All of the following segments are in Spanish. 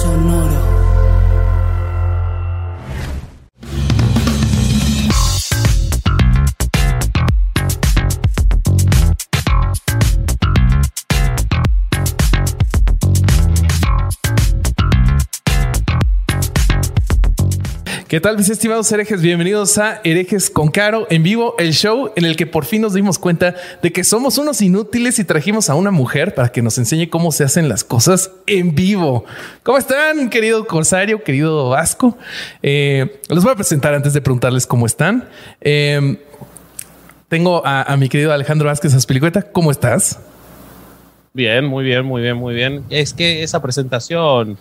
Sonoro. ¿Qué tal, mis estimados herejes? Bienvenidos a Herejes con Caro en vivo, el show en el que por fin nos dimos cuenta de que somos unos inútiles y trajimos a una mujer para que nos enseñe cómo se hacen las cosas en vivo. ¿Cómo están, querido Corsario, querido Vasco? Eh, los voy a presentar antes de preguntarles cómo están. Eh, tengo a, mi querido Alejandro Vázquez Aspilicueta. ¿Cómo estás? Bien, muy bien, muy bien, muy bien. Es que esa presentación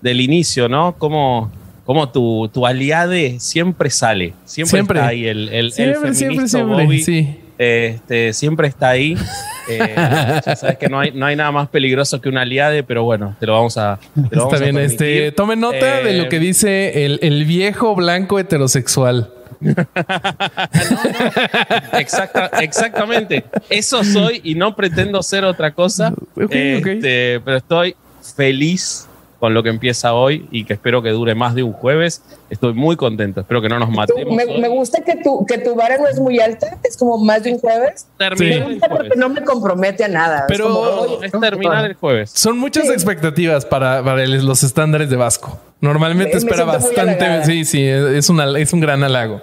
del inicio, ¿no? ¿Cómo, como tu, tu aliade siempre sale. Siempre, está ahí el, el, siempre, siempre, siempre, sí. este, siempre está ahí. Eh, ya sabes que no hay, no hay nada más peligroso que un aliade, pero bueno, te lo vamos a. está bien, este, tomen nota de lo que eh, dice el, el viejo blanco heterosexual. exactamente. Eso soy y no pretendo ser otra cosa. Este, pero estoy feliz con lo que empieza hoy y que espero que dure más de un jueves. Estoy muy contento, espero que no nos matemos. Me, gusta que tu, que tu vara no es muy alta, es como más de un jueves. Termina porque no me compromete a nada. Pero es, terminar el jueves. Son muchas expectativas para, para los estándares de Vasco. Normalmente espera bastante. Sí, sí, es, una, es un gran halago.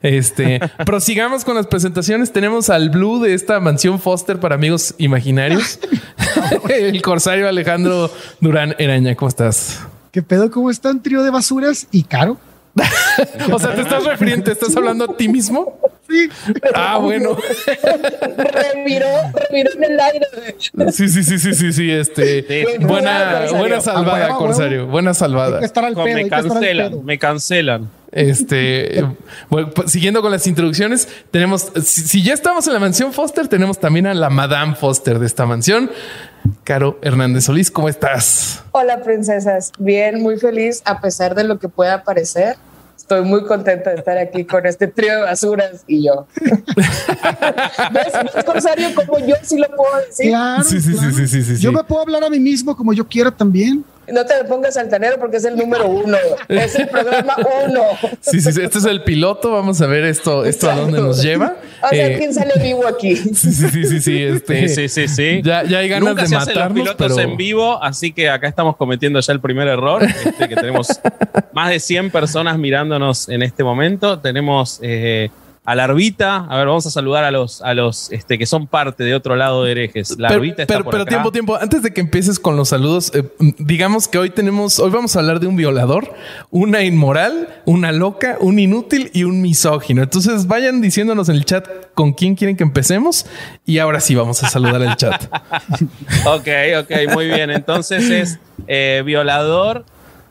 Este, prosigamos con las presentaciones. Tenemos al Blue de esta mansión Foster para amigos imaginarios. el corsario Alejandro Durán Eraña. ¿Cómo estás? ¿Qué pedo? ¿Cómo están? Trío de basuras y caro. o sea, te estás refiriendo, estás hablando a ti mismo. Sí. Ah, bueno. reviró, reviró en el aire. Sí, sí, sí, sí, sí, sí. Este, buena, buena salvada, Corsario. Buena salvada. me cancelan, me cancelan. Este, bueno, pues, siguiendo con las introducciones, tenemos, si, ya estamos en la mansión Foster, tenemos también a la Madame Foster de esta mansión. Caro Hernández Solís, ¿cómo estás? Hola, princesas. Bien, muy feliz, a pesar de lo que pueda parecer. Estoy muy contenta de estar aquí con este trío de basuras y yo. ¿Ves, ¿Ves, Corsario, como yo sí lo puedo decir? Claro, sí, sí, sí, sí, sí, Yo me puedo hablar a mí mismo como yo quiero también. No te pongas altanero porque es el número uno. Es el programa uno. Sí, sí, este es el piloto. Vamos a ver esto, esto a dónde nos lleva. O sea, eh, ¿quién sale vivo aquí? Sí, sí, sí, sí, sí. Este, sí, sí, sí. Ya, ya hay ganas Nunca de se matarnos. Hacen los pilotos en vivo, así que acá estamos cometiendo ya el primer error. Este, que tenemos más de 100 personas mirándonos en este momento. Tenemos eh, a la Arbita. A ver, vamos a saludar a los, a los este, que son parte de otro lado de herejes. La pero, está pero, por pero acá. tiempo, tiempo. Antes de que empieces con los saludos, eh, digamos que hoy tenemos, hoy vamos a hablar de un violador, una inmoral, una loca, un inútil y un misógino. Entonces vayan diciéndonos en el chat con quién quieren que empecemos y ahora sí vamos a saludar el chat. ok, ok, muy bien. Entonces es eh, violador,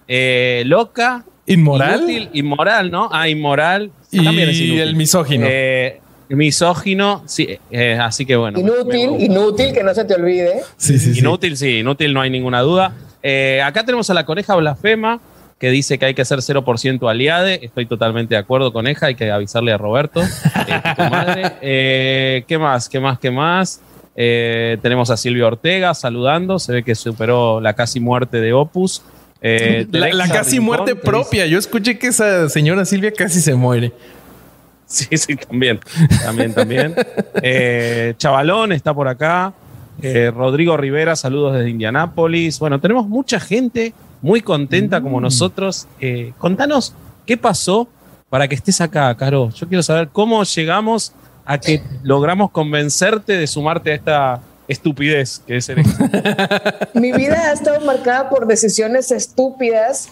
eh, loca. Inmoral. Inútil, inmoral, ¿no? Ah, inmoral. Y el misógino. Eh, misógino, sí, eh, así que bueno. Inútil, me, inútil, que no se te olvide. Sí, sí, inútil, sí. inútil, no hay ninguna duda. Eh, acá tenemos a la coneja blasfema, que dice que hay que ser 0% aliade. Estoy totalmente de acuerdo con ella, hay que avisarle a Roberto. eh, ¿Qué más? ¿Qué más? ¿Qué más? tenemos a Silvia Ortega saludando, se ve que superó la casi muerte de Opus. Eh, la, la, casi Rincón, muerte propia. Yo escuché que esa señora Silvia casi se muere. Sí, sí, también. También, también. eh, Chavalón está por acá. Eh, Rodrigo Rivera, saludos desde Indianápolis. Bueno, tenemos mucha gente muy contenta mm. como nosotros. Eh, contanos qué pasó para que estés acá, Caro. Yo quiero saber cómo llegamos a que logramos convencerte de sumarte a esta estupidez que es hereje. Mi vida ha estado marcada por decisiones estúpidas.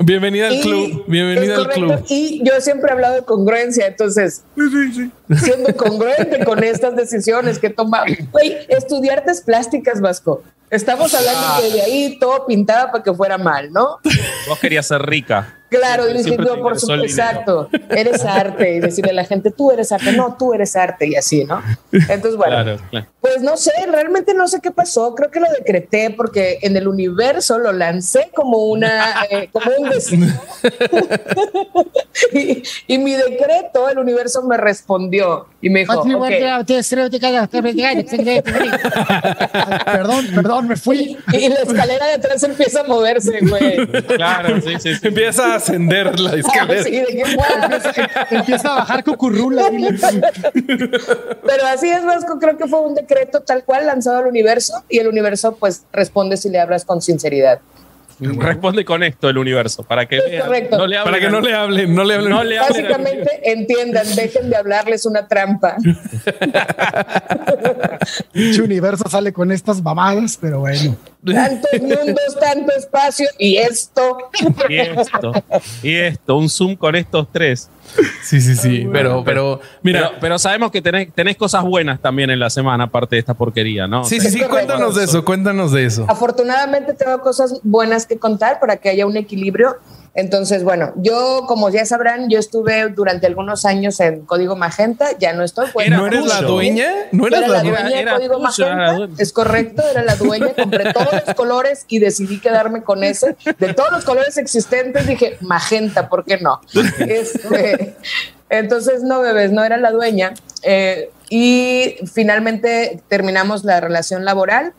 Bienvenida al club. Bienvenida al club. Y yo siempre he hablado de congruencia, entonces, sí, sí. siendo congruente con estas decisiones que toma. Güey, estudiar artes plásticas, Vasco. Estamos hablando ah. que de ahí todo pintaba para que fuera mal, ¿no? Vos querías ser rica. Claro, diciendo, por supuesto, exacto, eres arte y decirle a la gente, tú eres arte, no, tú eres arte y así, ¿no? Entonces, bueno, pues no sé, realmente no sé qué pasó, creo que lo decreté porque en el universo lo lancé como una, eh, como un destino y, mi decreto, el universo me respondió y me dijo, perdón, perdón, me fui. Y la escalera de atrás empieza a moverse, güey. Claro, sí, sí, sí. Empieza a ascender la escalera. Sí, ¿de qué empieza, a bajar cucurrula. Pero así es, Vasco, creo que fue un decreto tal cual lanzado al universo y el universo pues responde si le hablas con sinceridad. Responde con esto el universo, para que para que no le hablen, no le hablen. Básicamente entiendan, dejen de hablarles una trampa. El universo sale con estas mamadas, pero bueno. Tantos mundos, tanto espacio y esto. Y esto. Y esto, un zoom con estos tres. Sí, sí, sí, pero, pero, mira. Pero, sabemos que tenés, tenés, cosas buenas también en la semana, aparte de esta porquería, ¿no? Sí, sí, sí, cuéntanos de eso, cuéntanos de eso. Afortunadamente tengo cosas buenas que contar para que haya un equilibrio entonces, bueno, yo, como ya sabrán, yo estuve durante algunos años en Código Magenta, ya no estoy. ¿No eres la dueña? ¿No eras la, dueña de Código Magenta? Es correcto, era la dueña, compré todos los colores y decidí quedarme con ese. De todos los colores existentes dije, Magenta, ¿por qué no? Este, entonces, no, bebés, no era la dueña. Eh, y finalmente terminamos la relación laboral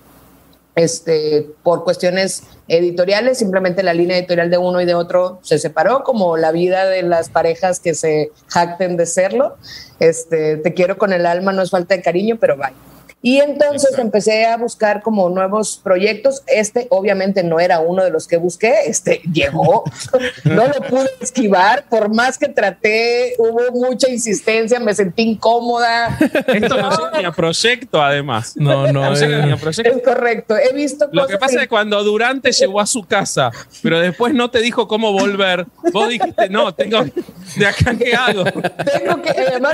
este, por cuestiones editoriales, simplemente la línea editorial de uno y de otro se separó, como la vida de las parejas que se jacten de serlo. Este, te quiero con el alma, no es falta de cariño, pero vaya. Y entonces empecé a buscar como nuevos proyectos. Este obviamente no era uno de los que busqué, este llegó, no lo pude esquivar, por más que traté, hubo mucha insistencia, me sentí incómoda. Esto no, es ni a proyecto además. No, no, es, es correcto. He visto Lo que pasa es que cuando Durante llegó a su casa, pero después no te dijo cómo volver, vos dijiste, no, tengo, de acá qué hago. Tengo que, además,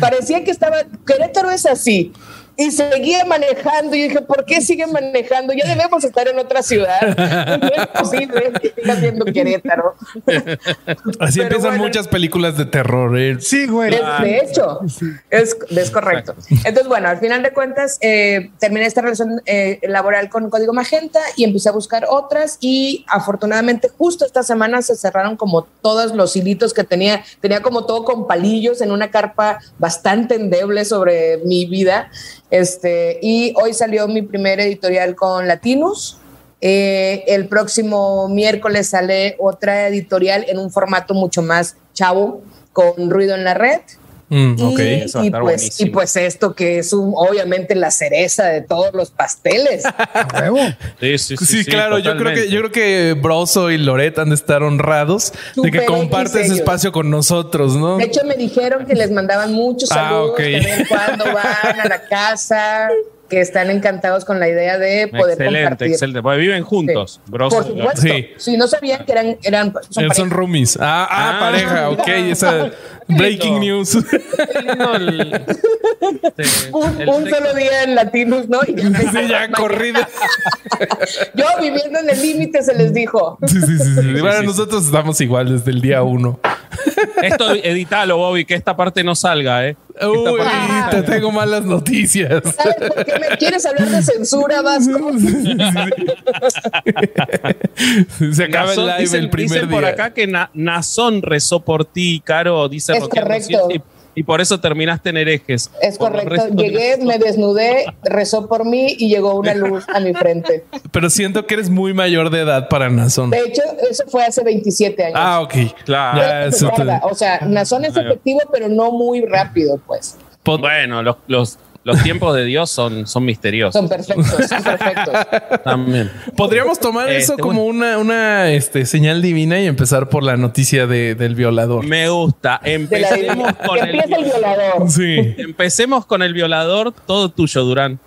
parecía que estaba, Querétaro es así y seguía manejando. Y dije, ¿por qué sigue manejando? Ya debemos estar en otra ciudad. No es posible que viendo Querétaro. Así empiezan muchas películas de terror. ¿eh? Sí, güey. de hecho, es, es, correcto. Entonces, bueno, al final de cuentas, eh, terminé esta relación eh, laboral con Código Magenta y empecé a buscar otras. Y afortunadamente, justo esta semana se cerraron como todos los hilitos que tenía. Tenía como todo con palillos en una carpa bastante endeble sobre mi vida. Este, y hoy salió mi primer editorial con Latinus. Eh, el próximo miércoles sale otra editorial en un formato mucho más chavo, con ruido en la red. Mm, y, pues, y, pues, esto que es obviamente la cereza de todos los pasteles. sí, sí, sí, claro. Yo creo que yo creo que Broso y Loret han de estar honrados de que compartes espacio con nosotros, ¿no? De hecho, me dijeron que les mandaban muchos ah, saludos ah, cuando van a la casa que están encantados con la idea de poder excelente, compartir. Excelente, porque viven juntos. Por supuesto. Sí. Si no sabían que eran... eran son, son roomies. Ah, ah, ah, pareja, ok. Esa breaking news. un, solo día en Latinos, ¿no? Y ya, sí, ya corrida. Yo viviendo en el límite se les dijo. Sí, sí, sí. sí. Bueno, nosotros estamos igual desde el día uno. Esto editalo, Bobby, que esta parte no salga, ¿eh? Uy, te tengo malas noticias. ¿Sabes por qué me quieres hablar de censura, Vasco? Se acaba el live el primer dicen por acá que Nazón rezó por ti, Caro, dice es correcto. Y, por eso terminaste en herejes. Es correcto. Llegué, me desnudé, rezó por mí y llegó una luz a mi frente. Pero siento que eres muy mayor de edad para Nazón. De hecho, eso fue hace 27 años. Ah, ok. Claro. O sea, Nazón es efectivo, pero no muy rápido, pues. Bueno, los, los los tiempos de Dios son, son misteriosos. Son perfectos, son perfectos. También. Podríamos tomar eso este, como una, una este, señal divina y empezar por la noticia del violador. Me gusta. Empecemos con el, el, violador. Sí. Empecemos con el violador. Todo tuyo, Durán.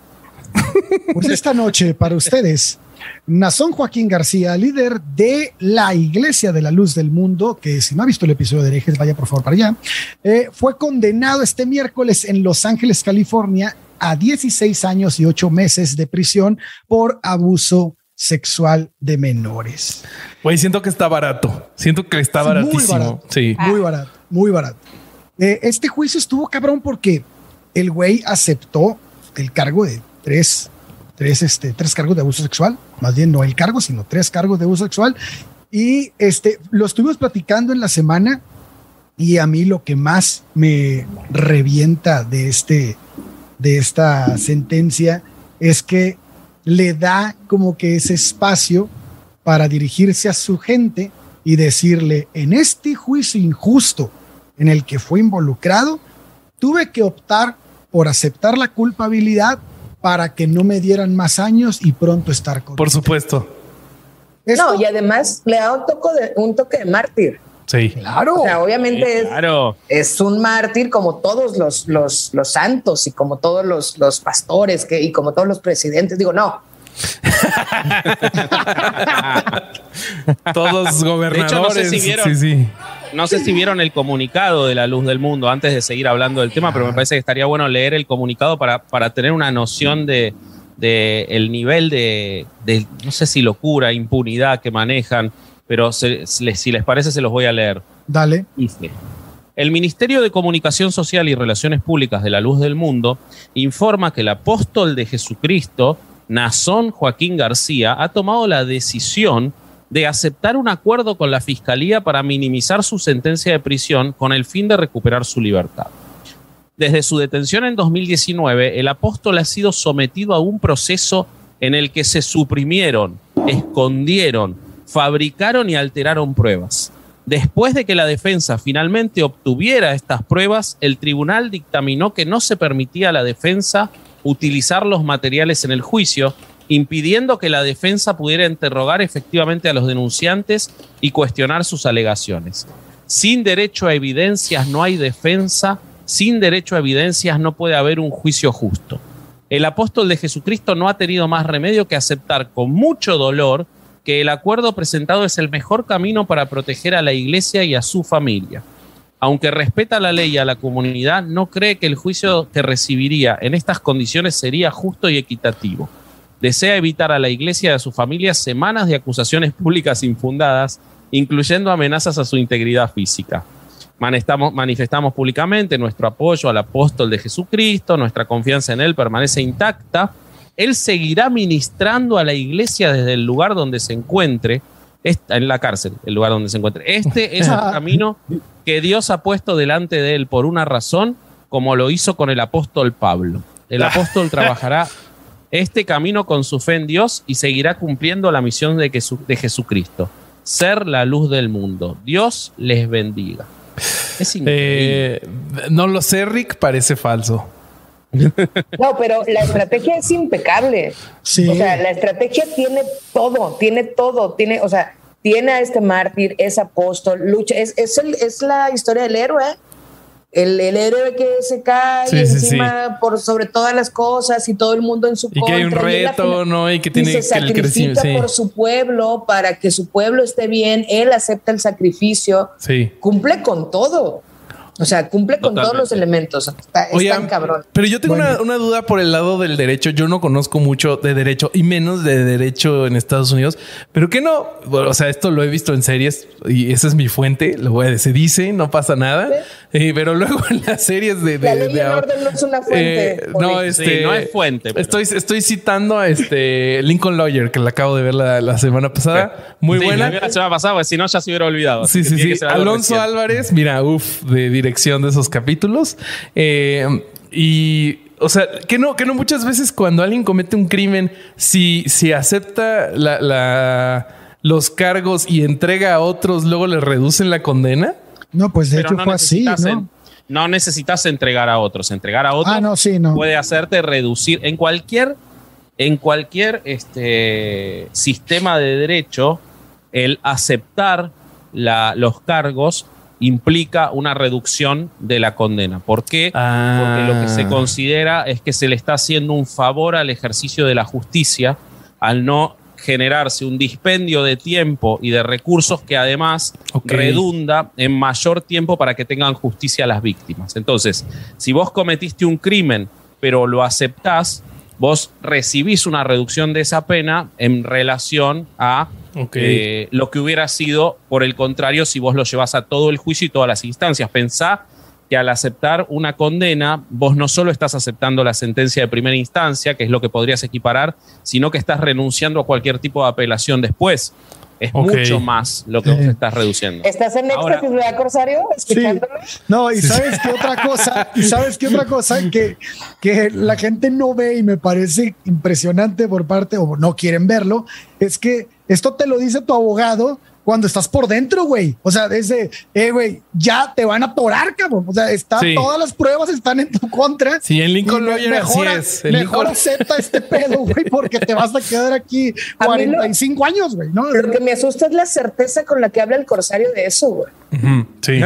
Pues esta noche, para ustedes, Nazón Joaquín García, líder de la Iglesia de la Luz del Mundo, que si no ha visto el episodio de herejes, vaya por favor para allá, eh, fue condenado este miércoles en Los Ángeles, California, a 16 años y 8 meses de prisión por abuso sexual de menores. Güey, siento que está barato. Siento que está baratísimo. Muy barato. Sí. Muy barato, muy barato. Eh, este juicio estuvo cabrón porque el güey aceptó el cargo de tres, tres, este, tres cargos de abuso sexual. Más bien no el cargo, sino tres cargos de abuso sexual. Y este, lo estuvimos platicando en la semana y a mí lo que más me revienta de este, de esta sentencia es que le da como que ese espacio para dirigirse a su gente y decirle, en este juicio injusto en el que fue involucrado, tuve que optar por aceptar la culpabilidad para que no me dieran más años y pronto estar con Por supuesto. No, y además le da un toque de, un toque de mártir. Sí. Claro. O sea, obviamente es, es, un mártir como todos los, los, los santos y como todos los, los pastores que, y como todos los presidentes. Digo, no. todos gobernadores. De hecho, no sé si vieron, sí, sí. No sé si vieron el comunicado de la luz del mundo antes de seguir hablando del tema, pero me parece que estaría bueno leer el comunicado para, para tener una noción de, de el nivel de, de, no sé si locura, impunidad que manejan pero si les parece se los voy a leer. Dale. El Ministerio de Comunicación Social y Relaciones Públicas de la Luz del Mundo informa que el apóstol de Jesucristo, Nazón Joaquín García, ha tomado la decisión de aceptar un acuerdo con la Fiscalía para minimizar su sentencia de prisión con el fin de recuperar su libertad. Desde su detención en 2019, el apóstol ha sido sometido a un proceso en el que se suprimieron, escondieron, fabricaron y alteraron pruebas. Después de que la defensa finalmente obtuviera estas pruebas, el tribunal dictaminó que no se permitía a la defensa utilizar los materiales en el juicio, impidiendo que la defensa pudiera interrogar efectivamente a los denunciantes y cuestionar sus alegaciones. Sin derecho a evidencias no hay defensa, sin derecho a evidencias no puede haber un juicio justo. El apóstol de Jesucristo no ha tenido más remedio que aceptar con mucho dolor que el acuerdo presentado es el mejor camino para proteger a la iglesia y a su familia. Aunque respeta la ley y a la comunidad, no cree que el juicio que recibiría en estas condiciones sería justo y equitativo. Desea evitar a la iglesia y a su familia semanas de acusaciones públicas infundadas, incluyendo amenazas a su integridad física. manifestamos públicamente nuestro apoyo al apóstol de Jesucristo, nuestra confianza en él permanece intacta él seguirá ministrando a la iglesia desde el lugar donde se encuentre, en la cárcel, el lugar donde se encuentre. Este es el camino que Dios ha puesto delante de él por una razón, como lo hizo con el apóstol Pablo. El apóstol trabajará este camino con su fe en Dios y seguirá cumpliendo la misión de, de Jesucristo, ser la luz del mundo. Dios les bendiga. Es increíble. Eh, no lo sé, Rick, parece falso. No, pero la estrategia es impecable. Sí. O sea, la estrategia tiene todo, tiene todo, tiene, o sea, tiene a este mártir, es apóstol, lucha, es, es, es la historia del héroe. El, el, héroe que se cae encima por sobre todas las cosas y todo el mundo en su y que hay un reto, ¿no? Y que tiene y se sacrifica por su pueblo para que su pueblo esté bien. Él acepta el sacrificio. Sí. Cumple con todo. O sea, cumple con todos los elementos. Está, tan cabrón. Pero yo tengo una, duda por el lado del derecho. Yo no conozco mucho de derecho y menos de derecho en Estados Unidos. Pero que no, o sea, esto lo he visto en series y esa es mi fuente. Lo voy a decir, se dice, no pasa nada. Eh, pero luego en las series de, de, la orden no es una fuente. Eh, no, este, no es fuente. Estoy, estoy citando a este Lincoln Lawyer que la acabo de ver la, semana pasada. Muy buena. La semana pasada, pues si no ya se hubiera olvidado. Sí, sí, sí. Alonso Álvarez, mira, uff, de dirección de esos capítulos. Eh, y o sea, que no, que no muchas veces cuando alguien comete un crimen, si, si acepta la, los cargos y entrega a otros, luego le reducen la condena. No, pues de hecho fue así, ¿no? no necesitas entregar a otros. Entregar a otros ah, no, sí, no. puede hacerte reducir en cualquier, en cualquier este, sistema de derecho, el aceptar la, los cargos implica una reducción de la condena. ¿Por qué? Porque lo que se ah. considera es que se le está haciendo un favor al ejercicio de la justicia al no generarse un dispendio de tiempo y de recursos que además redunda en mayor tiempo para que tengan justicia las víctimas. Entonces, si vos cometiste un crimen pero lo aceptás, vos recibís una reducción de esa pena en relación a Eh, lo que hubiera sido, por el contrario, si vos lo llevas a todo el juicio y todas las instancias. Pensá que al aceptar una condena, vos no solo estás aceptando la sentencia de primera instancia, que es lo que podrías equiparar, sino que estás renunciando a cualquier tipo de apelación después. Es mucho más lo que vos estás reduciendo. ¿Estás en Ahora- éxtasis, verdad, Corsario? Escuchándolo. No, y sabes qué otra cosa, y sabes qué otra cosa que, que la gente no ve y me parece impresionante por parte, o no quieren verlo, es que esto te lo dice tu abogado cuando estás por dentro, güey. O sea, desde, eh, güey, ya te van a atorar, cabrón. O sea, está, Sí. todas las pruebas están en tu contra. Sí, en Lincoln Lawyer así mejor, es. En mejor Lincoln- acepta este pedo, güey, porque te vas a quedar aquí A mí lo- 45 años, güey, ¿no? Lo que me asusta es la certeza con la que habla el Corsario de eso, güey. Sí.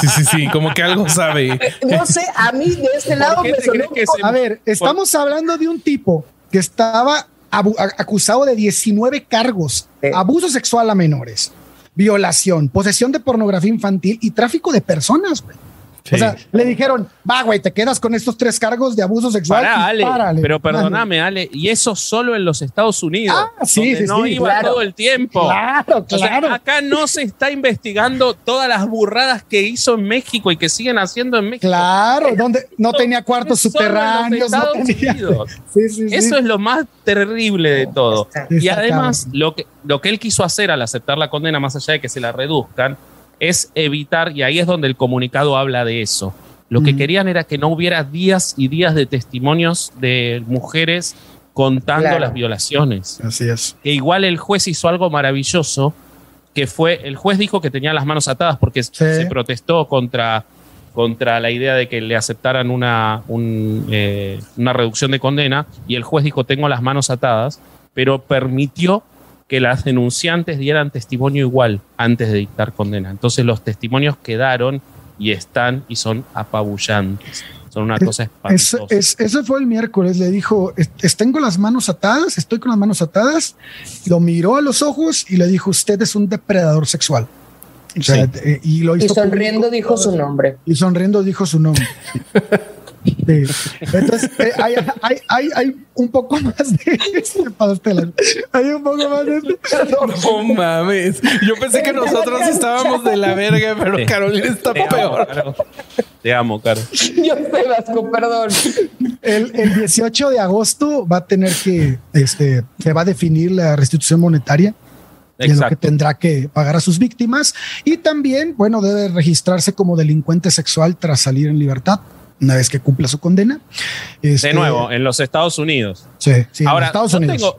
sí, sí, sí, como que algo sabe. No sé, a mí de este lado me sonó que A ver, estamos hablando de un tipo que estaba acusado de 19 cargos, Sí. abuso sexual a menores, violación, posesión de pornografía infantil y tráfico de personas, güey. Sí. O sea, le dijeron, va, güey, te quedas con estos tres cargos de abuso sexual. Pará, Ale, párale, pero párale". perdóname, Ale, y eso solo en los Estados Unidos. Ah, sí, donde sí, no sí, iba claro. todo el tiempo. Claro, O sea, claro. acá no se está investigando todas las burradas que hizo en México y que siguen haciendo en México. Claro, donde no tenía cuartos subterráneos, no tenía. Sí, sí, sí. Eso es lo más terrible de todo. Y además, cabrón. lo que, lo que él quiso hacer al aceptar la condena, más allá de que se la reduzcan, es evitar, y ahí es donde el comunicado habla de eso. Lo que querían era que no hubiera días y días de testimonios de mujeres contando Claro. las violaciones. Así es. Que igual el juez hizo algo maravilloso, que fue, el juez dijo que tenía las manos atadas porque se protestó contra, contra la idea de que le aceptaran una, un, eh, una reducción de condena, y el juez dijo, tengo las manos atadas, pero permitió que las denunciantes dieran testimonio igual antes de dictar condena. Entonces los testimonios quedaron y están y son apabullantes. Son una cosa Es, espantosa. es- ese fue el miércoles, le dijo, "Es- es- tengo las manos atadas, estoy con las manos atadas, lo miró a los ojos y le dijo, usted es un depredador sexual. O sea, eh, y lo Y hizo sonriendo público. dijo su nombre. Y sonriendo dijo su nombre. Sí. Entonces, eh, hay, hay, hay, hay un poco más de este pastel. Hay un poco más de este. No mames. Yo pensé que nosotros estábamos de la verga, pero Sí. Carolina está Te amo, peor. Caro. Te amo, Caro. Yo sé, Vasco, perdón. El, el 18 de agosto va a tener que, este, se va a definir la restitución monetaria. de lo que tendrá que pagar a sus víctimas y también, bueno, debe registrarse como delincuente sexual tras salir en libertad una vez que cumpla su condena. De Este, nuevo, en los Estados Unidos. sí, sí, en Ahora, Estados yo Unidos. tengo,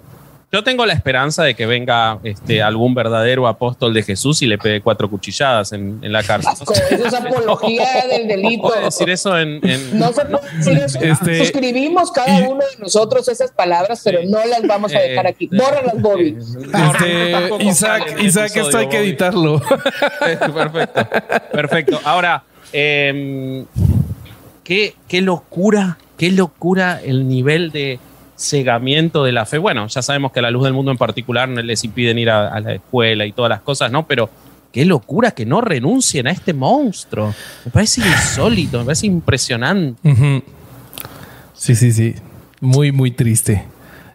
yo tengo la esperanza de que venga este, algún verdadero apóstol de Jesús y le pegue cuatro cuchilladas en, en la cárcel. Eso es apología del delito. ¿Puedo decir eso en, en- No se puede decir eso. Este- Suscribimos cada uno de nosotros esas palabras, pero no las vamos a dejar aquí. Eh, Bórralas, Bobby. Este, Isaac, Isaac, episodio, esto hay que Bobby. editarlo. Perfecto. Perfecto. Ahora, em, qué, qué locura, qué locura el nivel de cegamiento de la fe. Bueno, ya sabemos que a la luz del mundo en particular no les impiden ir a, a la escuela y todas las cosas, ¿no? Pero qué locura que no renuncien a este monstruo. Me parece insólito, me parece impresionante. Sí, sí, sí. Muy, muy triste.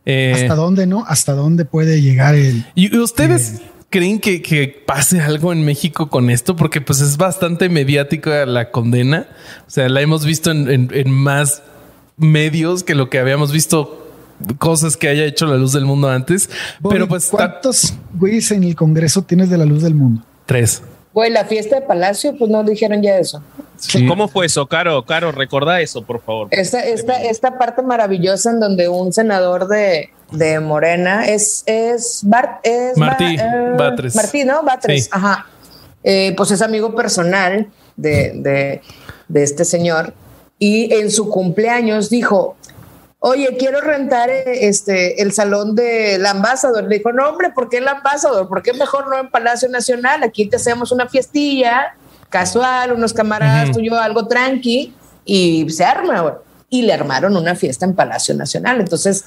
Eh, ¿Hasta dónde no? ¿Hasta dónde puede llegar el... ¿Y ustedes creen que, que pase algo en México con esto? Porque pues es bastante mediática la condena. O sea, la hemos visto en, en- en más medios que lo que habíamos visto cosas que haya hecho la luz del mundo antes. Pero pues ¿Cuántos güeyes en el Congreso tienes de la luz del mundo? tres. Güey, la fiesta de Palacio, pues no dijeron ya eso. Sí. ¿Cómo fue eso, Caro? Caro, recordá eso, por favor. Esta, esta, esta parte maravillosa en donde un senador de, de Morena es, es, Bart, es Martí Ba- eh, Batres. Martí, ¿no? Batres, Sí. ajá. Eh, pues es amigo personal de, de, de este señor y en su cumpleaños dijo, oye, quiero rentar eh, este, el salón del Ambassador. Le dijo, no, hombre, ¿por qué el Ambassador? ¿Por qué mejor no en Palacio Nacional? Aquí te hacemos una fiestilla casual, unos camaradas, Ujú. tú y yo, algo tranqui, y se arma. Y le armaron una fiesta en Palacio Nacional. Entonces,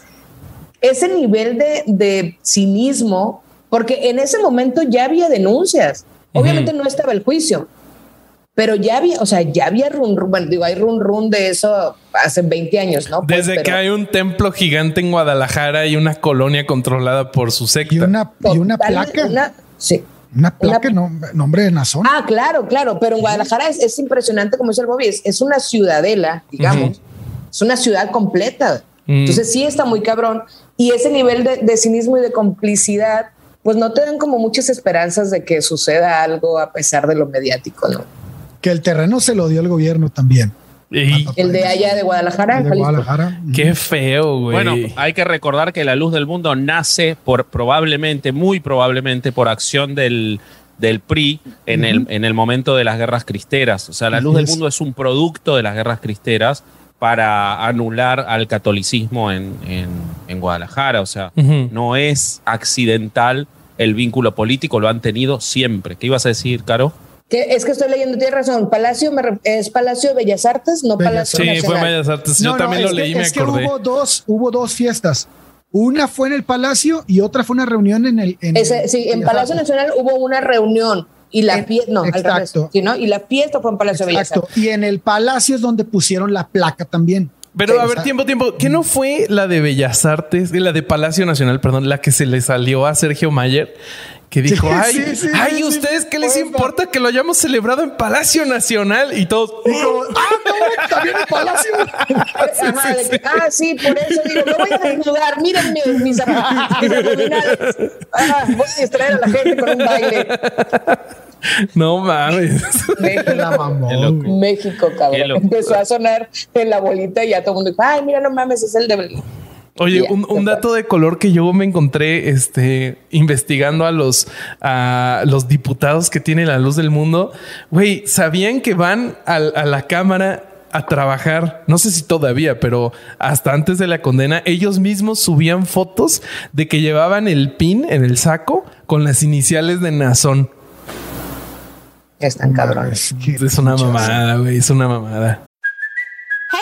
ese nivel de, de cinismo, porque en ese momento ya había denuncias. Obviamente no estaba el juicio, pero ya había, o sea, ya había run run, bueno, digo, hay run run de eso hace 20 años, ¿no? Pues, Desde que hay un templo gigante en Guadalajara y una colonia controlada por su secta. Y una, y una placa. sí. Una placa, nombre de Nazón. Ah, claro, claro, pero en Guadalajara es, impresionante, como dice el Bobby, es, una ciudadela, digamos, es una ciudad completa. Mm. Entonces sí está muy cabrón. Y ese nivel de, de cinismo y de complicidad, pues no te dan como muchas esperanzas de que suceda algo a pesar de lo mediático, ¿no? que el terreno se lo dio el gobierno también. el de allá de Guadalajara. De Guadalajara. Qué feo, güey. Bueno, hay que recordar que la luz del mundo nace por probablemente, muy probablemente, por acción del, del PRI en, el, en el momento de las guerras cristeras. O sea, la luz del mundo es un producto de las guerras cristeras para anular al catolicismo en, en, Guadalajara. O sea, no es accidental el vínculo político, lo han tenido siempre. ¿Qué ibas a decir, Caro? es que estoy leyendo, tienes razón. Palacio es Palacio Bellas Artes, no Palacio sí, Sí, fue Bellas Artes. Yo también lo leí, me es acordé. Que hubo dos, hubo dos fiestas. Una fue en el Palacio y otra fue una reunión en el. sí, en Palacio Nacional hubo una reunión y la fiesta, no, exacto. ¿no? Y la fiesta fue en Palacio de Bellas Artes. Y en el Palacio es donde pusieron la placa también. Pero a ver, tiempo, tiempo. ¿Qué no fue la de Bellas Artes, la de Palacio Nacional, perdón, la que se le salió a Sergio Mayer? Que dijo, ay, ay, ¿ustedes qué les importa que lo hayamos celebrado en Palacio Nacional? Y todos, ah, no, también en Palacio. ah, sí, por eso digo, me voy a desnudar, mírenme mis, abdominales. Ah, voy a distraer a la gente con un baile. No mames. México, México cabrón. Empezó a sonar en la bolita y ya todo el mundo dijo, ay, mira, no mames, es el de... Oye, un, dato de color que yo me encontré este, investigando a los, a los diputados que tiene la luz del mundo. Güey, ¿sabían que van a, a la Cámara a trabajar, no sé si todavía, pero hasta antes de la condena, ellos mismos subían fotos de que llevaban el pin en el saco con las iniciales de Nazón. Están cabrones. Es una mamada, güey, es una mamada.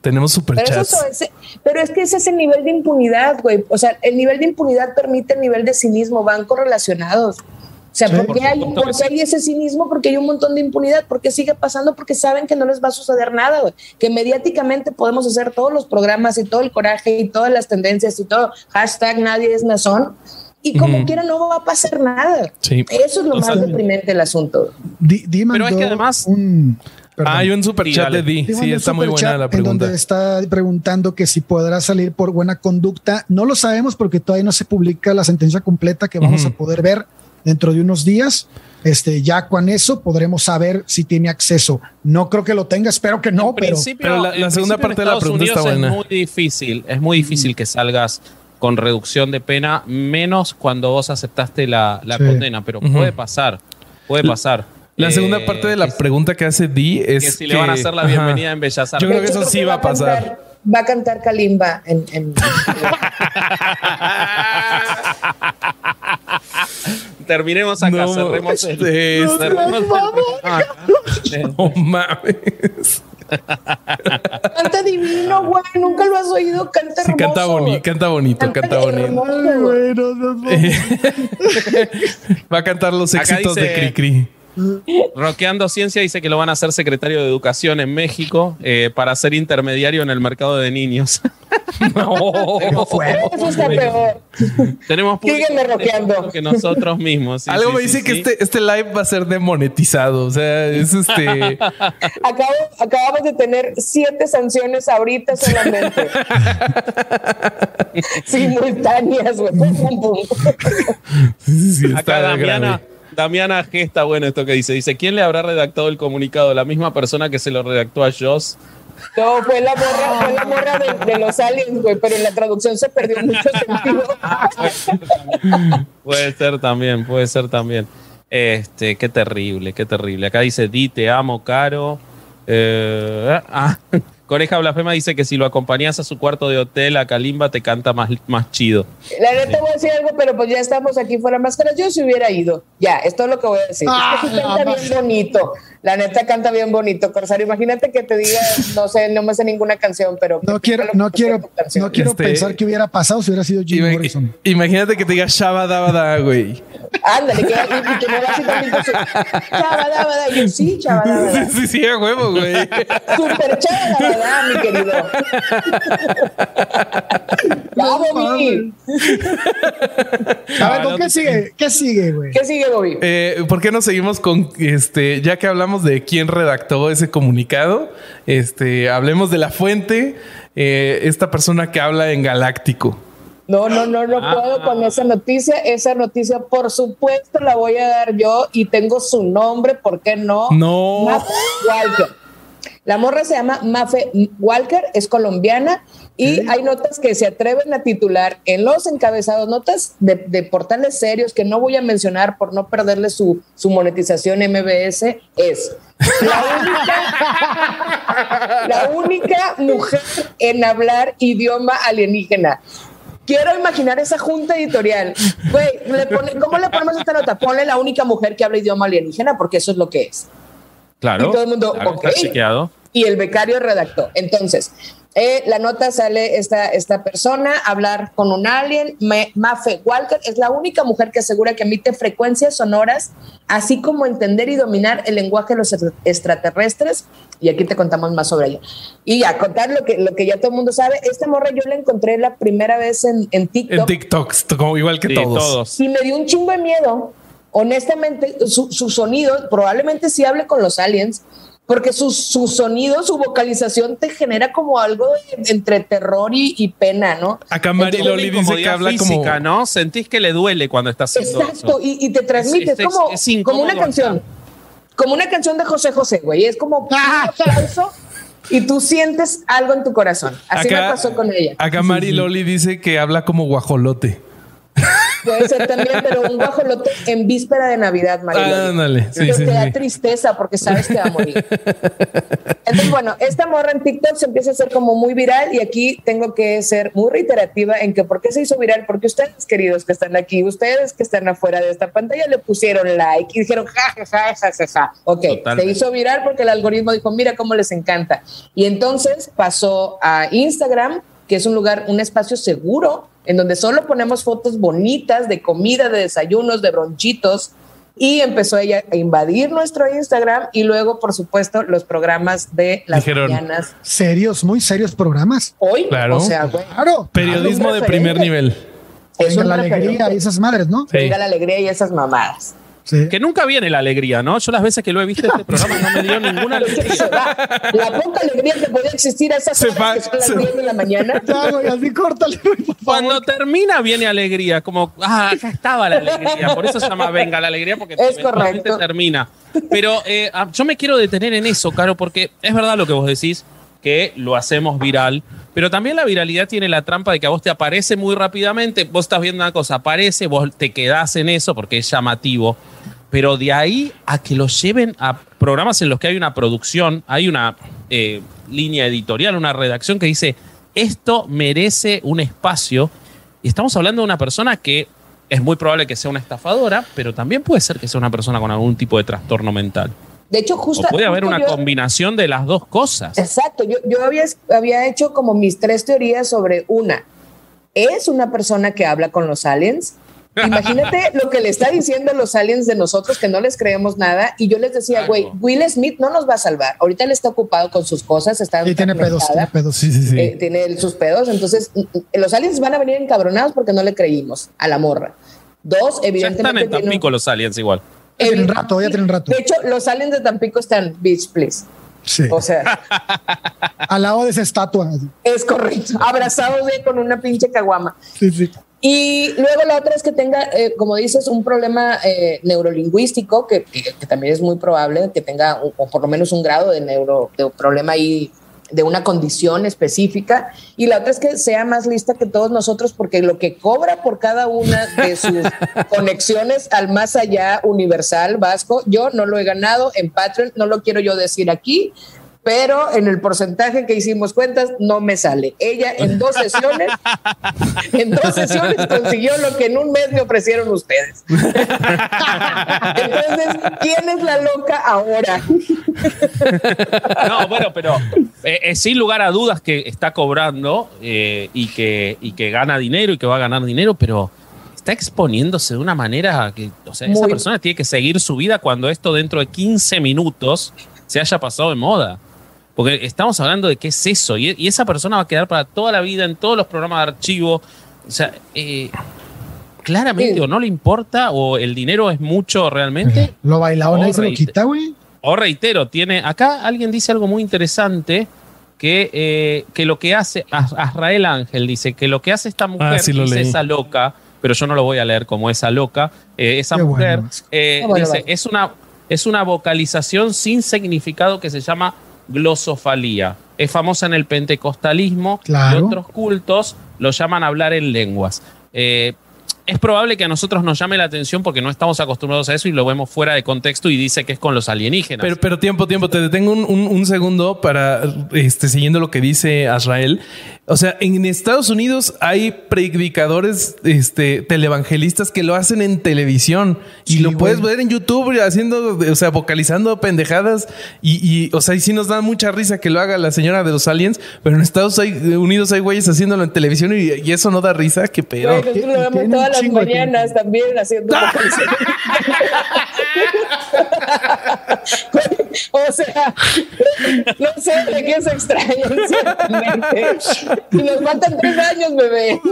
Tenemos superchats. Pero, pero es que ese es el nivel de impunidad, güey. O sea, el nivel de impunidad permite el nivel de cinismo, van correlacionados. O sea, ¿por, qué hay, hay, ese cinismo? Porque hay un montón de impunidad. porque sigue pasando? Porque saben que no les va a suceder nada, güey. Que mediáticamente podemos hacer todos los programas y todo el coraje y todas las tendencias y todo. Hashtag nadie es nazón. Y como quiera no va a pasar nada. Eso es lo más deprimente del asunto. Pero es que además... Un, hay un super chat de Di. Sí, está muy buena la pregunta. En donde está preguntando que si podrá salir por buena conducta. No lo sabemos porque todavía no se publica la sentencia completa que vamos a poder ver dentro de unos días. Este, ya con eso podremos saber si tiene acceso. No creo que lo tenga, espero que no, pero, la, segunda parte de la pregunta está buena. Es muy difícil, es muy difícil que salgas con reducción de pena, menos cuando vos aceptaste la, condena, pero puede pasar, puede pasar. La segunda parte de la pregunta que hace Di es que si le van a hacer la bienvenida en Bellas Artes. Yo creo que eso sí va a pasar. va a cantar Kalimba en, Terminemos acá, cerremos el, cerremos no mames. Canta divino, güey. Nunca lo has oído. Canta hermoso. canta, bonito, canta bonito, canta, bonito. Va a cantar los éxitos de Cricri. Roqueando Ciencia dice que lo van a hacer secretario de Educación en México eh, para ser intermediario en el mercado de niños. no, Eso está peor. Tenemos roqueando. que nosotros mismos. Algo me dice que este, este live va a ser demonetizado. O sea, es este. acabamos de tener siete sanciones ahorita solamente. Simultáneas, güey. Acá Damiana. Damiana gesta bueno esto que dice. Dice, ¿quién le habrá redactado el comunicado? ¿La misma persona que se lo redactó a Joss? No, fue la morra, fue la morra de, los aliens, güey, pero en la traducción se perdió mucho sentido. puede ser también, puede ser también. Este, qué terrible, qué terrible. Acá dice, Di, te amo, Caro. Eh, ah, Coneja Blasfema dice que si lo acompañas a su cuarto de hotel a Kalimba te canta más, más chido. La neta voy a decir algo, pero pues ya estamos aquí fuera máscaras. Yo si hubiera ido. Ya, esto es lo que voy a decir. Ah, es que sí canta no, bien bonito. La neta canta bien bonito, Corsario. Imagínate que te diga, no sé, no me sé ninguna canción, pero. No quiero, no quiero, no quiero Este- pensar que hubiera pasado si hubiera sido Jim Ima- Morrison. Imagínate que te diga Shabba Dabba Da, güey. Ándale, que, y, y que me va así también. con su- Chabadabada. Y yo, sí, chabadabada. Sí, sí, sí, a huevo, güey. Super chabadabada, mi querido. Ya, Bobby. A ver, ¿con qué sigue? ¿Qué sigue, güey? ¿Qué sigue, Bobby? Eh, ¿Por qué no seguimos con este? Ya que hablamos de quién redactó ese comunicado, este, hablemos de la fuente, eh, esta persona que habla en Galáctico. No, no, no, no Ah. puedo con esa noticia. Esa noticia, por supuesto, la voy a dar yo y tengo su nombre, ¿por qué no? No. Mafe Walker. La morra se llama Mafe Walker, es colombiana y hay notas que se atreven a titular en los encabezados, notas de, de portales serios que no voy a mencionar por no perderle su, su monetización MBS, es la única, la única mujer en hablar idioma alienígena. Quiero imaginar esa junta editorial. Güey, le pone- ¿cómo le ponemos esta nota? Ponle la única mujer que habla idioma alienígena, porque eso es lo que es. Claro. Y todo el mundo, Claro. Y el becario redactó. Entonces, eh, la nota sale esta, esta persona a hablar con un alien. Me- Mafe Walker es la única mujer que asegura que emite frecuencias sonoras, así como entender y dominar el lenguaje de los extra- extraterrestres. Y aquí te contamos más sobre ella. Y ya, contar lo que, lo que ya todo el mundo sabe. Esta morra yo la encontré la primera vez en, en TikTok. En TikToks, como igual que Sí, todos. todos. Y me dio un chingo de miedo. Honestamente, su, su sonido probablemente sí hable con los aliens, porque su, su sonido, su vocalización te genera como algo de- entre terror y, y pena, ¿no? Acá Mari Loli dice que habla física, como. ¿no? Sentís que le duele cuando está haciendo Exacto, eso. y, y te transmite, Es- es, es- como, es como una canción, hasta. como una canción de José José, güey, es como aplauso y tú sientes algo en tu corazón. Así me pasó con ella. Acá Mari Loli dice que habla como guajolote. Puede ser también, pero un guajolote en víspera de Navidad, María. Ándale, sí, sí, te da sí. tristeza porque sabes que va a morir. Entonces, bueno, esta morra en TikTok se empieza a hacer como muy viral y aquí tengo que ser muy reiterativa en que por qué se hizo viral, porque ustedes, queridos que están aquí, ustedes que están afuera de esta pantalla, le pusieron like y dijeron, ja, ja, ja, ja, ja, ja. Ok, Totalmente. se hizo viral porque el algoritmo dijo, mira cómo les encanta. Y entonces pasó a Instagram, que es un lugar, un espacio seguro, en donde solo ponemos fotos bonitas de comida, de desayunos, de bronchitos. Y empezó ella a invadir nuestro Instagram y luego, por supuesto, los programas de las Dijeron, mañanas. Serios, muy serios programas. Hoy, Claro. o sea, güey, Claro. Periodismo de primer nivel. es la alegría y esas madres, ¿no? Sí. Venga la alegría y esas mamadas. Sí. Que nunca viene la alegría, ¿no? Yo las veces que lo he visto este programa no me dio ninguna alegría. La poca alegría que podía existir a esas Se horas va- que son las se- 10 de la mañana. Ya, güey, así córtale, güey, por favor. Cuando termina viene alegría, como, ah, acá estaba la alegría. Por eso se llama Venga la alegría, porque Es correcto. termina. Pero eh, ah, yo me quiero detener en eso, Caro, porque es verdad lo que vos decís, que lo hacemos viral, pero también la viralidad tiene la trampa de que a vos te aparece muy rápidamente, vos estás viendo una cosa, aparece, vos te quedás en eso porque es llamativo, pero de ahí a que lo lleven a programas en los que hay una producción, hay una eh, línea editorial, una redacción que dice, esto merece un espacio, y estamos hablando de una persona que es muy probable que sea una estafadora, pero también puede ser que sea una persona con algún tipo de trastorno mental. De hecho, justo. O puede haber justo una yo- combinación de las dos cosas. Exacto, yo, yo había, había hecho como mis tres teorías sobre una. ¿Es una persona que habla con los aliens? Imagínate lo que le está diciendo los aliens de nosotros que no les creemos nada. Y yo les decía, güey, Will Smith no nos va a salvar. Ahorita él está ocupado con sus cosas, está Sí, tiene pedos, tiene pedos. Sí, sí, sí. eh, tiene sus pedos. Entonces, los aliens van a venir encabronados porque no le creímos a la morra. Dos, Ya evidentemente. están en un- Tampico los aliens igual. Tienen evi- rato, ya tienen rato. De hecho, los aliens de Tampico están, bitch, please. Sí. O sea, Al lado de esa estatua. es correcto. Abrazados de con una pinche caguama. Sí, sí. Y luego la otra es que tenga, eh, como dices, un problema eh, neurolingüístico, que, que- que también es muy probable que tenga, un- o por lo menos un grado de, neuro, de problema ahí, de una condición específica. Y la otra es que sea más lista que todos nosotros, porque lo que cobra por cada una de sus conexiones al más allá universal vasco, yo no lo he ganado en Patreon, no lo quiero yo decir aquí. Pero en el porcentaje que hicimos cuentas no me sale. Ella en dos sesiones, en dos sesiones consiguió lo que en un mes me ofrecieron ustedes. Entonces, ¿quién es la loca ahora? No, bueno, pero eh, eh, sin lugar a dudas que está cobrando eh, y, que, y que gana dinero y que va a ganar dinero, pero está exponiéndose de una manera que, o sea, esa persona tiene que seguir su vida cuando esto dentro de 15 minutos se haya pasado de moda. Porque estamos hablando de qué es eso y, y esa persona va a quedar para toda la vida en todos los programas de archivo. O sea, eh, claramente Sí. o no le importa o el dinero es mucho realmente. Lo bailado nadie se lo quita, güey. O reitero, tiene. Acá alguien dice algo muy interesante. Que, eh, que lo que hace. Az- Azrael Ángel dice que lo que hace esta mujer, Ah, sí lo dice leí. esa loca, pero yo no lo voy a leer como esa loca. eh, esa Qué mujer bueno. eh, Ah, dice: vale. es una, es una vocalización sin significado que se llama glosofalía. Es famosa en el pentecostalismo Claro. y otros cultos lo llaman hablar en lenguas. Eh, es probable que a nosotros nos llame la atención porque no estamos acostumbrados a eso y lo vemos fuera de contexto y dice que es con los alienígenas. Pero, pero tiempo, tiempo, te detengo un, un- un segundo para, este, siguiendo lo que dice Azrael. O sea, en Estados Unidos hay predicadores, este, televangelistas que lo hacen en televisión y Sí, lo puedes ver en YouTube haciendo, o sea, vocalizando pendejadas y, y, o sea, y sí nos da mucha risa que lo haga la señora de los aliens, pero en Estados Unidos hay güeyes haciéndolo en televisión y, y eso no da risa, qué pedo. Todas las mañanas también haciendo vocalización. o sea, no sé de qué se extrañan ciertamente. Y nos faltan tres años, bebé.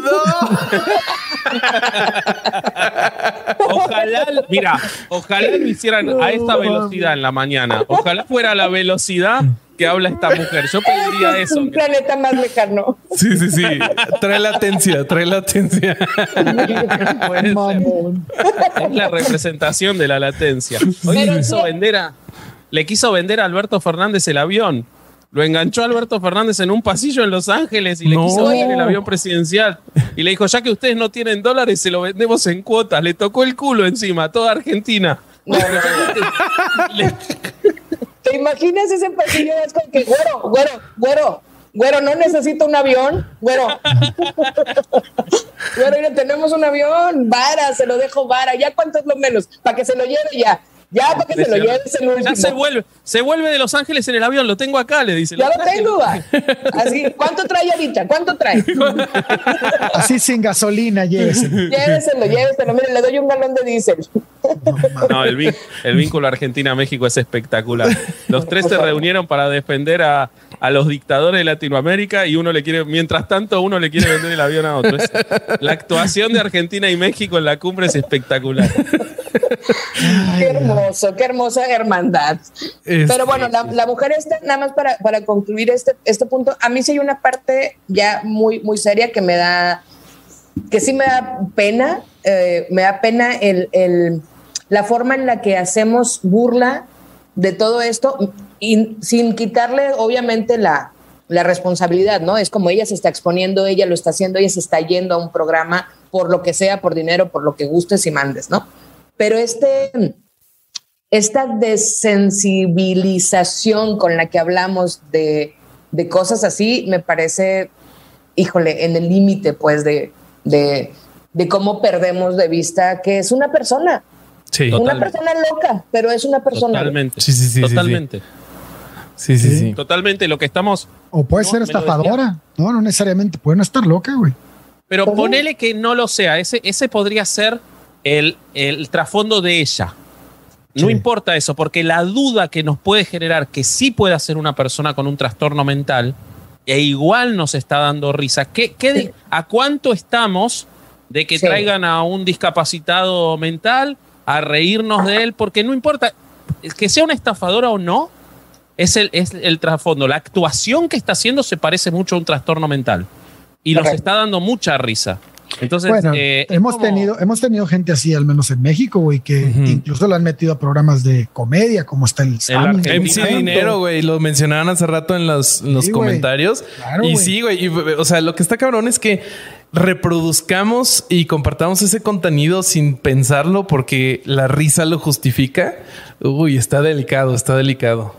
Ojalá, mira, ojalá lo hicieran a esta velocidad en la mañana. Ojalá fuera la velocidad que habla esta mujer. Yo pediría Es eso. un planeta más lejano. Sí, sí, sí. Trae latencia, trae latencia. Es la representación de la latencia. Hoy le quiso vender a, le quiso vender a Alberto Fernández el avión. Lo enganchó Alberto Fernández en un pasillo en Los Ángeles y le No. quiso vender el avión presidencial. Y le dijo, ya que ustedes no tienen dólares, se lo vendemos en cuotas. Le tocó el culo encima a toda Argentina. No, no, ¿Te imaginas ese pasillo? Es como que, güero, güero, güero, güero, no necesito un avión, güero. Güero, mira, tenemos un avión, vara, se lo dejo vara, ya cuánto es lo menos, para que se lo lleve ya, ya para que se lo lleve es el último. Ya se vuelve, se vuelve de Los Ángeles en el avión, lo tengo acá, le dice. Ya lo tengo, va. Así, ¿cuánto trae ahorita? ¿Cuánto trae? Así sin gasolina, llévese. Lléveselo, lléveselo, mire, le doy un galón de diésel. No, el, vin- el vínculo Argentina-México es espectacular. Los tres se reunieron para defender a, a los dictadores de Latinoamérica y uno le quiere, mientras tanto, uno le quiere vender el avión a otro. Es- la actuación de Argentina y México en la cumbre es espectacular. Qué hermoso, qué hermosa hermandad. Es- Pero bueno, la, la mujer esta, nada más para, para concluir este, este punto, a mí sí hay una parte ya muy, muy seria que me da, que sí me da pena, eh, me da pena el, el- la forma en la que hacemos burla de todo esto y sin quitarle obviamente la, la responsabilidad, ¿no? Es como ella se está exponiendo, ella lo está haciendo, ella se está yendo a un programa por lo que sea, por dinero, por lo que gustes y mandes, ¿no? Pero este, esta desensibilización con la que hablamos de, de cosas así me parece, híjole, en el límite, pues, de, de, de cómo perdemos de vista que es una persona, Sí. Total. una Totalmente. persona loca, pero es una persona. Totalmente. Sí, sí, sí. Totalmente. Sí, sí, sí. Totalmente. Lo que estamos. O puede No, ser estafadora. No, no necesariamente. Puede no estar loca, güey. Pero ¿Cómo? ponele que no lo sea. Ese, ese podría ser el, el trasfondo de ella. No Sí. importa eso, porque la duda que nos puede generar que sí pueda ser una persona con un trastorno mental, e igual nos está dando risa. ¿Qué, qué de-. ¿A cuánto estamos de que Sí. traigan a un discapacitado mental a reírnos de él? Porque no importa que sea una estafadora o no, es el, es el trasfondo. La actuación que está haciendo se parece mucho a un trastorno mental y nos está dando mucha risa. Entonces, Bueno, eh, hemos como- tenido, hemos tenido gente así, al menos en México, güey, que incluso lo han metido a programas de comedia, como está el Argentina. el MC Santo. Dinero, güey, lo mencionaban hace rato en los, en los Sí, güey. comentarios. Claro, y güey. sí, güey. y, o sea, lo que está cabrón es que reproduzcamos y compartamos ese contenido sin pensarlo porque la risa lo justifica. Uy, está delicado, está delicado.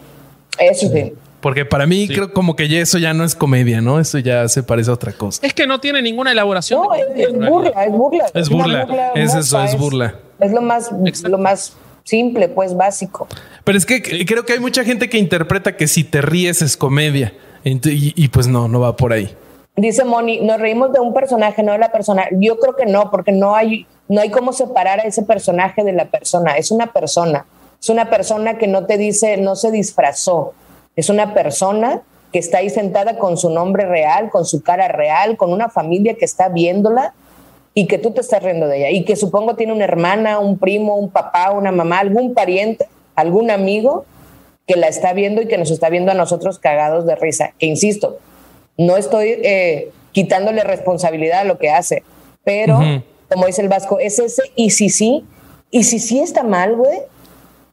Eso sí. Porque para mí Sí. creo como que ya eso ya no es comedia, ¿no? Eso ya se parece a otra cosa. Es que no tiene ninguna elaboración. No, es, burla, es burla. Es burla, es eso, es burla. Es lo más, Exacto. lo más simple, pues básico. Pero es que creo que hay mucha gente que interpreta que si te ríes es comedia. Y pues no, no va por ahí. Dice Moni, nos reímos de un personaje, no de la persona. Yo creo que no, porque no hay, no hay cómo separar a ese personaje de la persona. Es una persona. Es una persona que no te dice, no se disfrazó. Es una persona que está ahí sentada con su nombre real, con su cara real, con una familia que está viéndola y que tú te estás riendo de ella. Y que supongo tiene una hermana, un primo, un papá, una mamá, algún pariente, algún amigo que la está viendo y que nos está viendo a nosotros cagados de risa. Que insisto, no estoy eh, quitándole responsabilidad a lo que hace, pero como dice el Vasco, es ese y si sí, y si sí está mal, güey,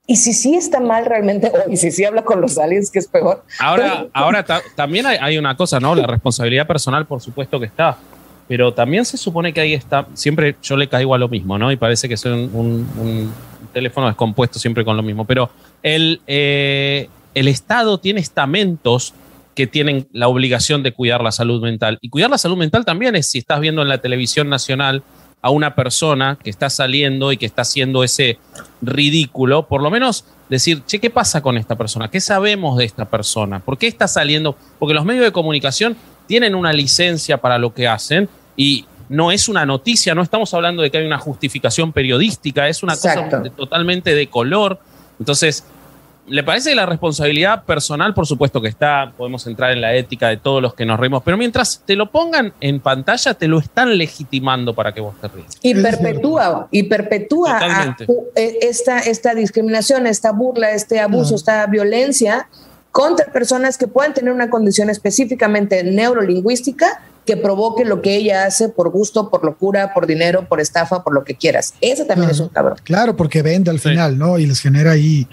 y si sí está mal realmente, o y si sí habla con los aliens, que es peor. Ahora, ahora ta- también hay, hay una cosa, ¿no? La responsabilidad personal, por supuesto que está. Pero también se supone que ahí está. Siempre yo le caigo a lo mismo, ¿no? Y parece que soy un, un- un teléfono descompuesto siempre con lo mismo. Pero el, eh, el Estado tiene estamentos que tienen la obligación de cuidar la salud mental. Y cuidar la salud mental también es si estás viendo en la televisión nacional a una persona que está saliendo y que está haciendo ese ridículo, por lo menos decir, che, ¿qué pasa con esta persona? ¿Qué sabemos de esta persona? ¿Por qué está saliendo? Porque los medios de comunicación tienen una licencia para lo que hacen y no es una noticia, no estamos hablando de que hay una justificación periodística, es una Exacto. cosa totalmente de color. Entonces, ¿le parece que la responsabilidad personal, por supuesto que está, podemos entrar en la ética de todos los que nos reímos, pero mientras te lo pongan en pantalla, te lo están legitimando para que vos te rías. Y perpetúa, y perpetúa a- eh, esta, esta discriminación, esta burla, este abuso, Claro. esta violencia contra personas que puedan tener una condición específicamente neurolingüística que provoque lo que ella hace por gusto, por locura, por dinero, por estafa, por lo que quieras. Ese también es un cabrón. Claro, porque vende al Sí. final, ¿no? Y les genera ahí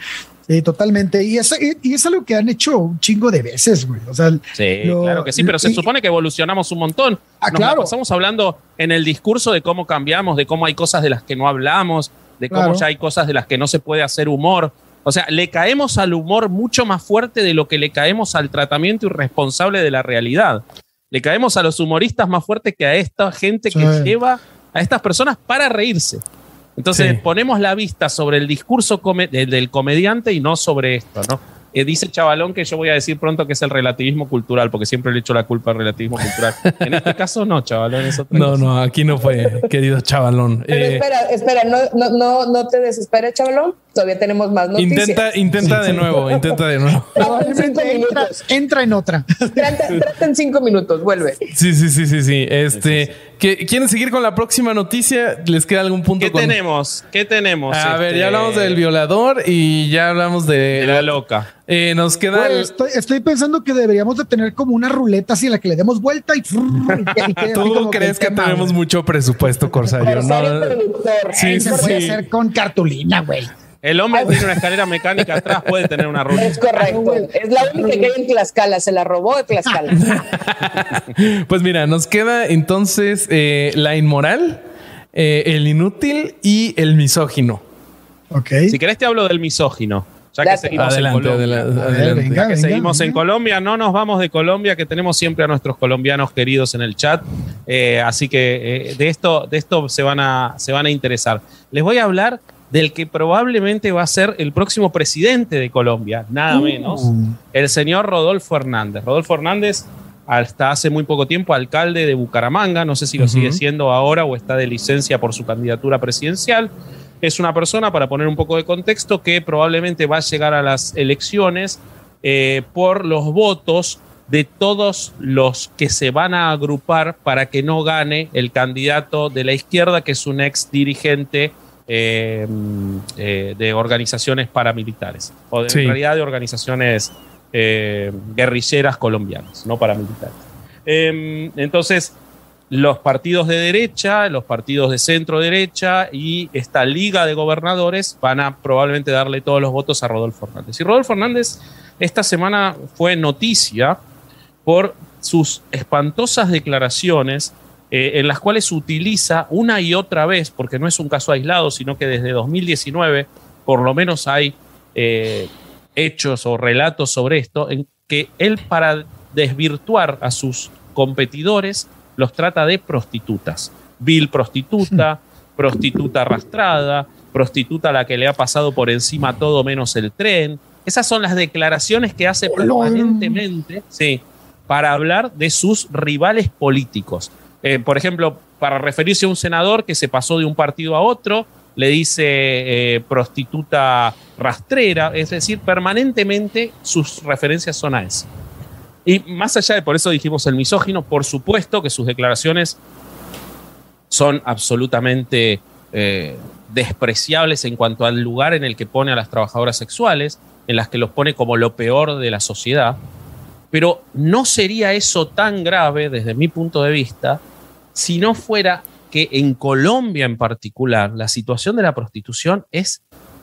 eh, totalmente. Y es, y es algo que han hecho un chingo de veces, güey. O sea, Sí, lo- claro que sí, pero se y- supone que evolucionamos un montón. Ah, Nos la claro. pasamos hablando en el discurso de cómo cambiamos, de cómo hay cosas de las que no hablamos, de cómo Claro. ya hay cosas de las que no se puede hacer humor. O sea, le caemos al humor mucho más fuerte de lo que le caemos al tratamiento irresponsable de la realidad. Le caemos a los humoristas más fuerte que a esta gente que Sí. lleva a estas personas para reírse. Entonces Sí. ponemos la vista sobre el discurso come- del, del comediante y no sobre esto, ¿no? Eh, dice Chavalón que yo voy a decir pronto que es el relativismo cultural, porque siempre le echo la culpa al relativismo cultural. En este caso no, Chavalón, es otra No, cosa. no, aquí no fue, querido chavalón. Pero Eh, espera, espera, no, no, no, no te desesperes, chavalón. Todavía tenemos más noticias. intenta, intenta de nuevo, intenta de nuevo. Entra, entra en otra. Trata, trata en cinco minutos, vuelve. Sí, sí, sí, sí, sí. Este, ¿qué- ¿quieren seguir con la próxima noticia? ¿Les queda algún punto? ¿Qué con- tenemos? ¿Qué tenemos? A ver, Este, ya hablamos del violador y ya hablamos de, de la loca. Eh, nos queda el- estoy, estoy pensando que deberíamos de tener como una ruleta así en la que le demos vuelta y, y que- ¿Tú crees que tenemos mucho presupuesto, Corsario? Corsario No. Sí, sí, se puede sí. hacer con cartulina, güey. El hombre tiene una escalera mecánica atrás, puede tener una ruta. Es correcto. Es la única que hay en Tlaxcala. Se la robó de Tlaxcala. Pues mira, nos queda entonces eh, la inmoral, eh, el inútil y el misógino. Ok. Si querés te hablo del misógino. Ya que seguimos en Adelante, Colombia. adelante, venga. Ya que seguimos en Colombia, no nos vamos de Colombia, que tenemos siempre a nuestros colombianos queridos en el chat. Eh, así que eh, de esto, de esto se, van a, se van a interesar. Les voy a hablar del que probablemente va a ser el próximo presidente de Colombia, nada menos, el señor Rodolfo Hernández. Rodolfo Hernández, hasta hace muy poco tiempo, alcalde de Bucaramanga, no sé si lo sigue siendo ahora o está de licencia por su candidatura presidencial. Es una persona, para poner un poco de contexto, que probablemente va a llegar a las elecciones eh, por los votos de todos los que se van a agrupar para que no gane el candidato de la izquierda, que es un ex dirigente eh, mm, eh, de organizaciones paramilitares, o de, Sí. en realidad de organizaciones eh, guerrilleras colombianas, no paramilitares. Em, entonces, los partidos de derecha, los partidos de centro derecha y esta liga de gobernadores van a probablemente darle todos los votos a Rodolfo Hernández. Y Rodolfo Hernández esta semana fue noticia por sus espantosas declaraciones eh, en las cuales utiliza una y otra vez, porque no es un caso aislado, sino que desde 2019 por lo menos hay eh, hechos o relatos sobre esto, en que él para desvirtuar a sus competidores los trata de prostitutas. Vil prostituta, prostituta arrastrada, prostituta a la que le ha pasado por encima todo menos el tren. Esas son las declaraciones que hace permanentemente sí, para hablar de sus rivales políticos. Eh, por ejemplo, para referirse a un senador que se pasó de un partido a otro, le dice eh, prostituta rastrera, es decir, permanentemente sus referencias son a eso. Y más allá de por eso dijimos el misógino, por supuesto que sus declaraciones son absolutamente eh, despreciables en cuanto al lugar en el que pone a las trabajadoras sexuales, en las que los pone como lo peor de la sociedad. Pero no sería eso tan grave desde mi punto de vista si no fuera que en Colombia en particular la situación de la prostitución es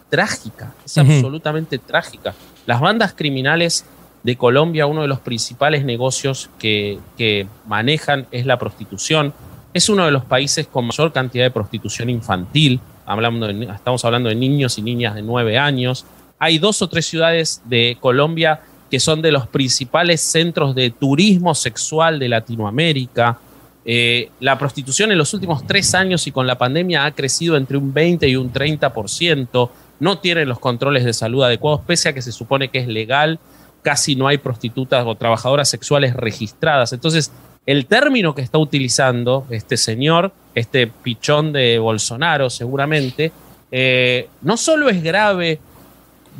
trágica, es absolutamente trágica. Las bandas criminales de Colombia, uno de los principales negocios que, que manejan es la prostitución. Es uno de los países con mayor cantidad de prostitución infantil. Hablando de- estamos hablando de niños y niñas de 9 años. Hay dos o tres ciudades de Colombia que son de los principales centros de turismo sexual de Latinoamérica. Eh, la prostitución en los últimos tres años y con la pandemia ha crecido entre un 20 y un 30%. No tienen los controles de salud adecuados, pese a que se supone que es legal. Casi no hay prostitutas o trabajadoras sexuales registradas. Entonces, el término que está utilizando este señor, este pichón de Bolsonaro, seguramente, eh, no solo es grave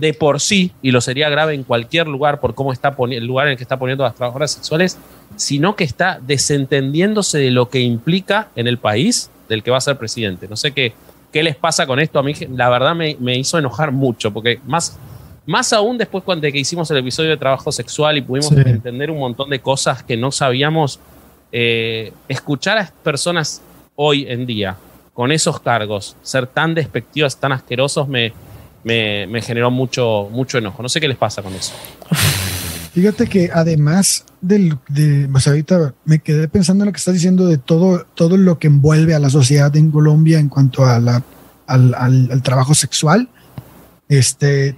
de por sí, y lo sería grave en cualquier lugar por cómo está el lugar en el que está poniendo a las trabajadoras sexuales, sino que está desentendiéndose de lo que implica en el país del que va a ser presidente. No sé qué, qué les pasa con esto. A mí, la verdad, me, me hizo enojar mucho, porque más, más aún después cuando de que hicimos el episodio de trabajo sexual y pudimos Sí. entender un montón de cosas que no sabíamos, eh, escuchar a personas hoy en día con esos cargos ser tan despectivos, tan asquerosos, me, me, generó mucho, mucho enojo. No sé qué les pasa con eso. Fíjate que además de, pues ahorita me quedé pensando en lo que estás diciendo de todo, todo lo que envuelve a la sociedad en Colombia en cuanto al, al- al trabajo sexual. Este,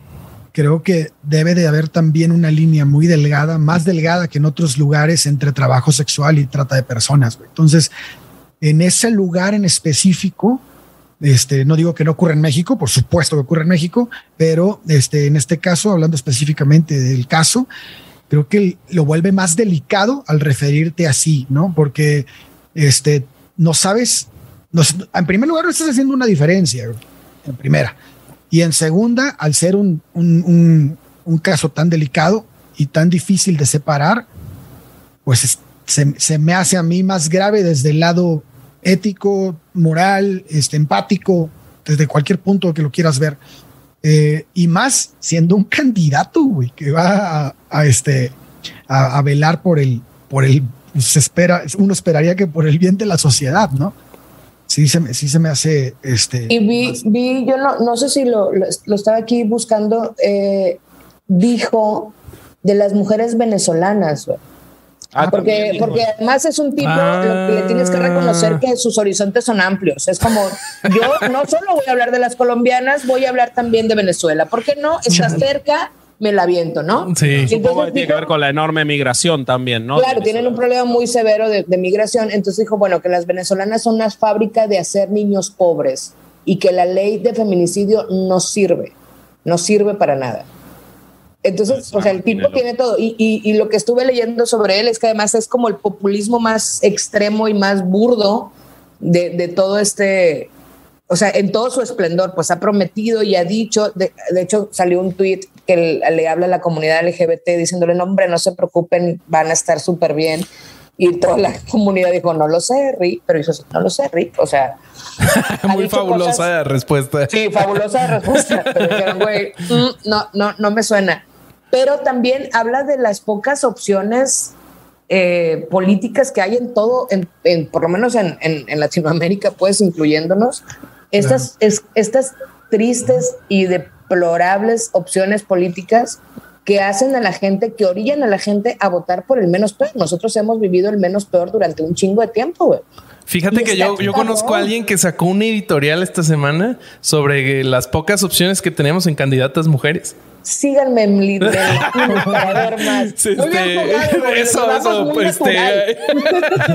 creo que debe de haber también una línea muy delgada, más delgada que en otros lugares entre trabajo sexual y trata de personas. Entonces, en ese lugar en específico, este, no digo que no ocurra en México, por supuesto que ocurre en México, pero este, en este caso, hablando específicamente del caso, creo que lo vuelve más delicado al referirte así, ¿no? Porque este, no sabes, en primer lugar, no estás haciendo una diferencia, en primera. Y en segunda, al ser un, caso tan delicado y tan difícil de separar, pues es- se, se me hace a mí más grave desde el lado ético, moral, este, empático, desde cualquier punto que lo quieras ver. Eh, y más siendo un candidato, güey, que va a, a, este, a, a velar por el, por el, se espera, uno esperaría que por el bien de la sociedad, ¿no? Sí se me, sí se me hace, este. Y vi, vi yo no, no sé si lo, lo, lo estaba aquí buscando, eh, dijo de las mujeres venezolanas, güey. Ah, porque, porque además es un tipo Ah. lo que le tienes que reconocer que sus horizontes son amplios. Es como yo no solo voy a hablar de las colombianas, voy a hablar también de Venezuela. ¿Por qué no? Está cerca, me la viento, ¿no? Sí. Y Supongo que entonces tiene que ver con la enorme migración también, ¿no? Claro, tienen un problema muy severo de, de migración. Entonces dijo, bueno, que las venezolanas son una fábrica de hacer niños pobres y que la ley de feminicidio no sirve, no sirve para nada. Entonces, o sea, el tipo tiene todo. Y, y- y lo que estuve leyendo sobre él es que además es como el populismo más extremo y más burdo de, de todo este, o sea, en todo su esplendor, pues ha prometido y ha dicho, de, de hecho salió un tweet que le, habla a la comunidad LGBT diciéndole, no, hombre, no se preocupen, van a estar súper bien. Y toda la comunidad dijo, no lo sé, Rick, pero hizo, no lo sé, Rick, o sea... Muy fabulosa cosas- respuesta. Sí, fabulosa respuesta. Pero dijeron, güey, mm, no, no, no me suena. Pero también habla de las pocas opciones eh, políticas que hay en todo, en, en- por lo menos en, en- en Latinoamérica, pues incluyéndonos, estas, es- estas tristes y deplorables opciones políticas que hacen a la gente, que orillan a la gente a votar por el menos peor. Nosotros hemos vivido el menos peor durante un chingo de tiempo, güey. Fíjate Y que yo, yo conozco a alguien que sacó un editorial esta semana sobre las pocas opciones que tenemos en candidatas mujeres. Síganme en LinkedIn para ver más. Sí, Muy bien este, jugado, eso, eso, muy este, natural.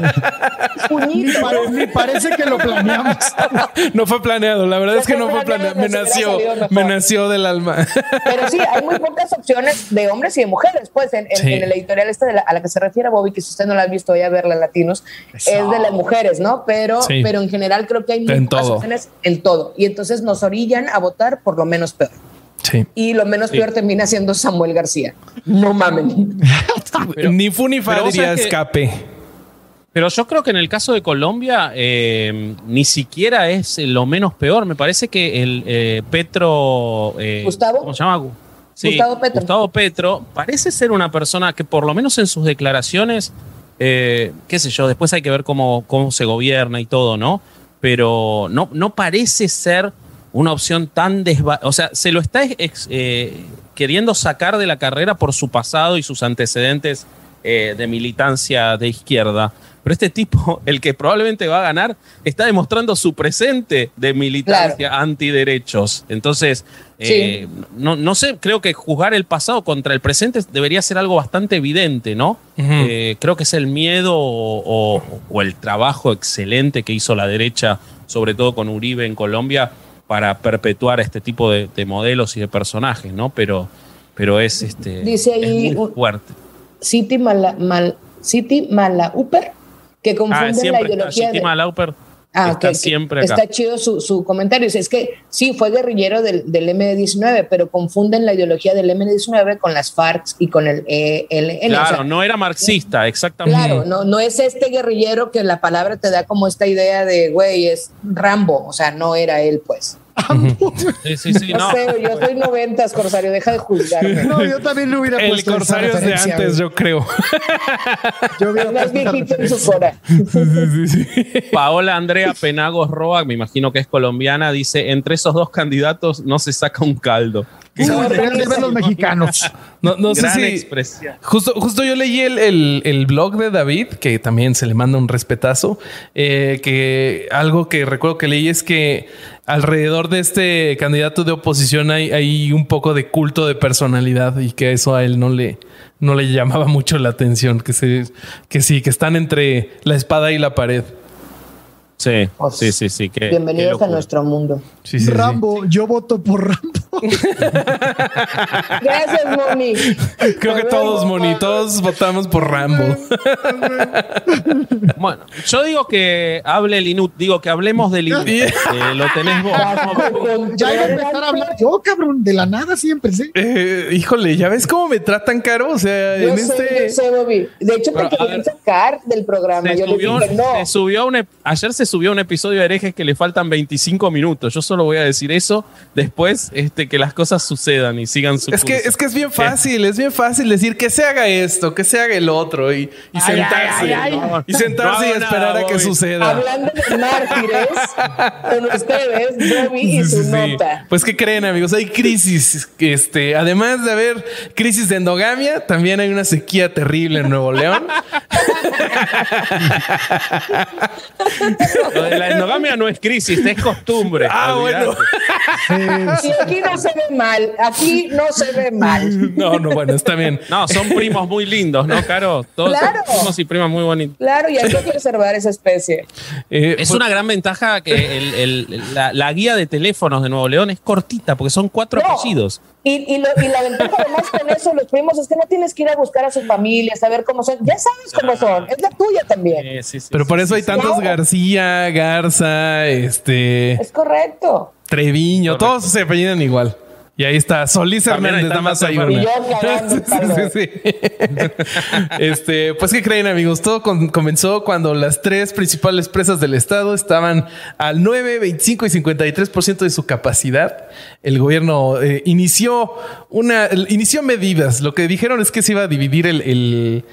Puñito. Pare- parece que lo planeamos. No fue planeado, la verdad No es que no fue planeado. Me nació, me nació del alma. Pero sí, hay muy pocas opciones de hombres y de mujeres. Pues en, en- Sí. en el editorial este de la- a la que se refiere Bobby, que si usted no la ha visto, vaya a verla latinos, es de las mujeres, ¿no? Pero, Sí. pero en general creo que hay muy En pocas todo. opciones en todo. Y entonces nos orillan a votar por lo menos peor. Sí. Y lo menos peor termina siendo Samuel García. No mamen. Pero- Ni fu ni pero que- escape. Pero yo creo que en el caso de Colombia eh, ni siquiera es lo menos peor. Me parece que el eh, Petro. eh, ¿Gustavo? ¿Cómo se llama? Sí, Gustavo Petro. Gustavo Petro parece ser una persona que, por lo menos en sus declaraciones, eh, qué sé yo, después hay que ver cómo, cómo se gobierna y todo, ¿no? Pero no, no parece ser una opción tan desva... O sea, se lo está ex- eh, queriendo sacar de la carrera por su pasado y sus antecedentes eh, de militancia de izquierda. Pero este tipo, el que probablemente va a ganar, está demostrando su presente de militancia antiderechos. Entonces, eh, no, no sé, creo que juzgar el pasado contra el presente debería ser algo bastante evidente, ¿no? Eh, creo que es el miedo o, o- o el trabajo excelente que hizo la derecha, sobre todo con Uribe en Colombia, para perpetuar este tipo de, de modelos y de personajes, ¿no? Pero, pero es, este, Dice ahí es muy fuerte. City Mala, Mal, City Malauper, que Ah, la siempre está, ideología. Shiti de- Malauper Ah, está siempre acá. Está chido su, su comentario. Es que sí, fue guerrillero del, del M19, pero confunden la ideología del M19 con las FARC y con el ELN. O Claro, sea, no era marxista, exactamente. Claro, no, no es este guerrillero que la palabra te da como esta idea de, güey, es Rambo. O sea, no era él, pues. Sí, sí, sí, No, no. sé, yo soy noventas, Corsario, deja de juzgarme. No, yo también lo hubiera El puesto esa corsario es de antes, yo creo. Yo Es más viejito en su cora. Paola Andrea Penagos Roa, me imagino que es colombiana, dice, entre esos dos candidatos no se saca un caldo. Como deberían de ver los mexicanos. No, no sé si. expresión. Justo, justo yo leí el, el- el blog de David, que también se le manda un respetazo. eh, que algo que recuerdo que leí es que alrededor de este candidato de oposición hay, hay un poco de culto de personalidad y que eso a él no le, no le llamaba mucho la atención. Que, se, que sí, que están entre la espada y la pared. Sí, Pues, sí, sí, sí. qué- qué Bienvenidos a nuestro mundo. Sí, sí, sí. Rambo, yo voto por Rambo. Gracias, Moni. Creo que todos, Moni, todos votamos por Rambo. Bueno, yo digo que hable el inútil, digo que hablemos del inútil. Eh, lo tenés vos. Ya iba a empezar a hablar yo, cabrón, de la nada siempre, ¿sí? Eh, híjole, ¿ya ves cómo me tratan caro? O sea, Yo en sé, este. yo sé, Bobby. De hecho, Pero, te querían sacar del programa. Se Yo subió, dije, no. se subió un ep- ayer se subió un episodio de herejes que le faltan 25 minutos. Yo solo voy a decir eso después este, que las cosas sucedan y sigan su Es que, curso. es que es bien fácil, es bien fácil decir que se haga esto, que se haga el otro y, y sentarse. ay, ay. Y sentarse No y esperar nada, a que Bobby. suceda. Hablando de mártires, con ustedes, Bobby y su sí, nota. Pues que creen, amigos, hay crisis. Este, además de haber crisis de endogamia, también hay una sequía terrible en Nuevo León. Lo de la endogamia no es crisis, es costumbre. Ah, olvidate. bueno. Y aquí no se ve mal, aquí no se ve mal. No, no, bueno, está bien. No, son primos muy lindos, ¿no, Caro? Todos Claro. son primos y primas muy bonitos. Claro, y hay que preservar esa especie. Eh, Es pues- una gran ventaja que el- el- la, la guía de teléfonos de Nuevo León es cortita porque son cuatro No. apellidos. Y, y, lo- y la ventaja además con eso, los primos, es que no tienes que ir a buscar a su familia, saber cómo son. Ya sabes cómo son, es la tuya también. Sí, sí, Pero por sí, eso hay sí. tantos Claro. Garza, este, Es correcto. Treviño, Correcto. todos se apellidan igual. Y ahí está, Solís También Hernández, nada más hay una. Y yo cagando el palo. Sí, sí, sí. este, pues, ¿qué creen, amigos? Todo con- comenzó cuando las tres principales presas del estado estaban al 9, 25 y 53% de su capacidad. El gobierno eh, inició una, inició medidas. Lo que dijeron es que se iba a dividir el, el-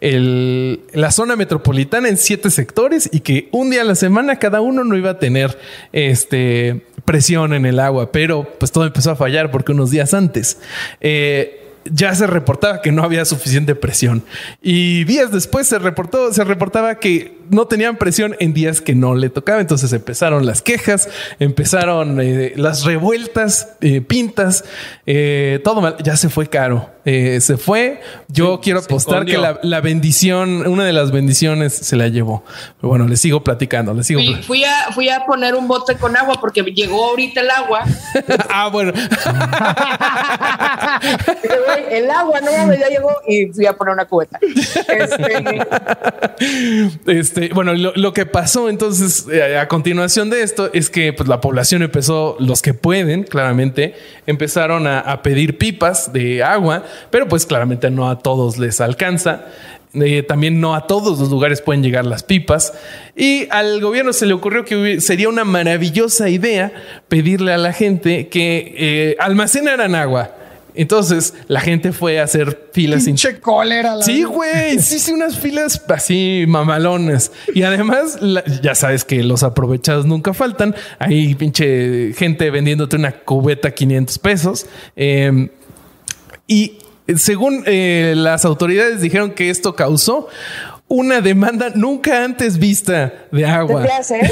la zona metropolitana en siete sectores y que un día a la semana cada uno no iba a tener este presión en el agua, pero pues todo empezó a fallar porque unos días antes eh, ya se reportaba que no había suficiente presión. Y días después se reportó, se reportaba que no tenían presión en días que no le tocaba. Entonces empezaron las quejas, empezaron eh, las revueltas, eh, pintas, eh, todo mal. Ya se fue caro. Eh, se fue. Yo Sí, quiero apostar que la, la bendición, una de las bendiciones se la llevó. Pero bueno, les sigo platicando, les sigo Fui, pla- fui a, fui a poner un bote con agua porque llegó ahorita el agua. ah, bueno. Dije, "Güey, el agua no ya llegó y fui a poner una cubeta. Este, Este, bueno, lo, que pasó entonces eh, a continuación de esto es que pues, la población empezó, los que pueden, claramente, empezaron a, pedir pipas de agua, pero pues claramente no a todos les alcanza. Eh, también no a todos los lugares pueden llegar las pipas. Y al gobierno se le ocurrió que sería una maravillosa idea pedirle a la gente que eh, almacenaran agua. Entonces la gente fue a hacer filas sin Pinche cólera. la Sí, güey. Sí, sí, unas filas así mamalonas. Y además, la- ya sabes que los aprovechados nunca faltan. Hay pinche gente vendiéndote una cubeta 500 pesos. Eh, y según eh, las autoridades dijeron que esto causó una demanda nunca antes vista de agua. ¿Qué haces?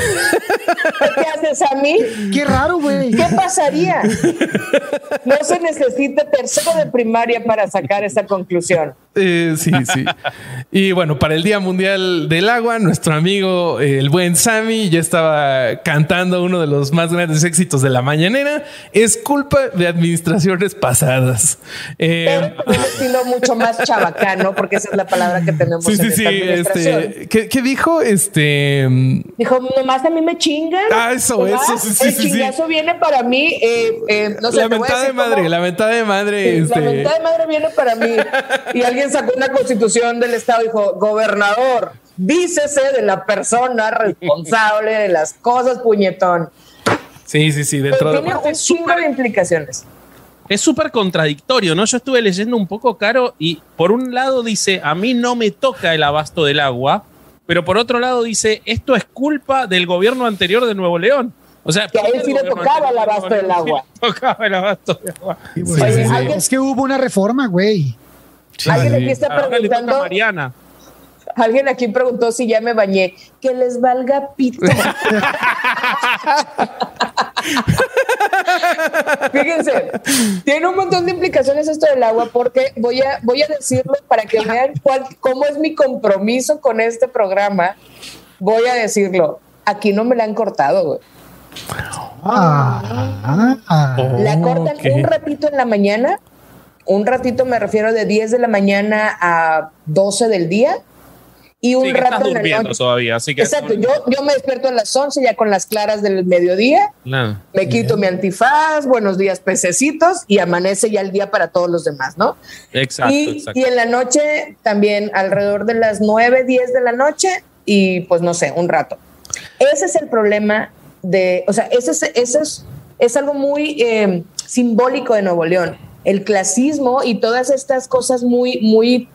¿Qué haces a mí? Qué raro, güey. ¿Qué pasaría? No se necesita tercero de primaria para sacar esa conclusión. Eh, sí, sí. Y bueno, para el Día Mundial del Agua, nuestro amigo eh, el buen Sammy ya estaba cantando uno de los más grandes éxitos de la mañanera. Es culpa de administraciones pasadas. Eh, Pero con un estilo mucho más chabacano, porque esa es la palabra que tenemos sí, en sí, esta sí. Este, ¿qué, qué dijo? Este. mm, Dijo, nomás a mí me chingan. Ah, eso, Nomás eso, sí, sí, El sí, chingazo viene para mí. eh, eh, no sé, la mentada de madre, la mentada de madre. Este, La mentada de madre viene para mí. Y alguien sacó una constitución del Estado y dijo, gobernador, dícese de la persona responsable de las cosas, puñetón. Sí, sí, sí. Dentro de. Tiene un chingo de implicaciones. Es súper contradictorio, ¿no? Yo estuve leyendo un poco caro y por un lado dice, a mí no me toca el abasto del agua, pero por otro lado dice, esto es culpa del gobierno anterior de Nuevo León. O sea, Que a él ¿por qué sí le tocaba el abasto del agua? Tocaba el abasto del agua. Sí, Sí, Es que hubo una reforma, güey. Alguien aquí está a preguntando, Mariana. alguien aquí preguntó si ya me bañé. Que les valga pito. Fíjense, tiene un montón de implicaciones esto del agua porque voy a, voy a decirlo para que vean cuál, cómo es mi compromiso con este programa. Voy a decirlo. Aquí no me la han cortado, güey. Ah, ah. La cortan un ratito en la mañana. Un ratito me refiero de 10 de la mañana a 12 del día. Y un Sí, que estás rato en todavía, así que... Exacto, yo, yo me despierto a las 11 ya con las claras del mediodía, me quito mi antifaz, buenos días pececitos y amanece ya el día para todos los demás, ¿no? Exacto, y, exacto. y en la noche también alrededor de las 9, 10 de la noche y pues no sé, un rato. Ese es el problema de, o sea, ese es, ese es, es algo muy eh, simbólico de Nuevo León. El clasismo y todas estas cosas muy, muy,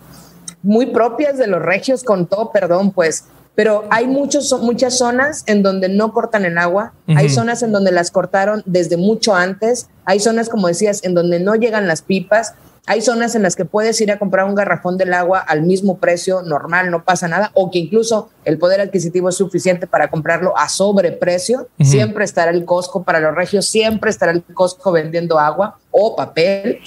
muy propias de los regios, con todo perdón, pues. Pero hay muchos, muchas zonas en donde no cortan el agua, hay zonas en donde las cortaron desde mucho antes, hay zonas, como decías, en donde no llegan las pipas, hay zonas en las que puedes ir a comprar un garrafón del agua al mismo precio normal, no pasa nada, o que incluso el poder adquisitivo es suficiente para comprarlo a sobreprecio. Siempre estará el Costco para los regios, siempre estará el Costco vendiendo agua o papel.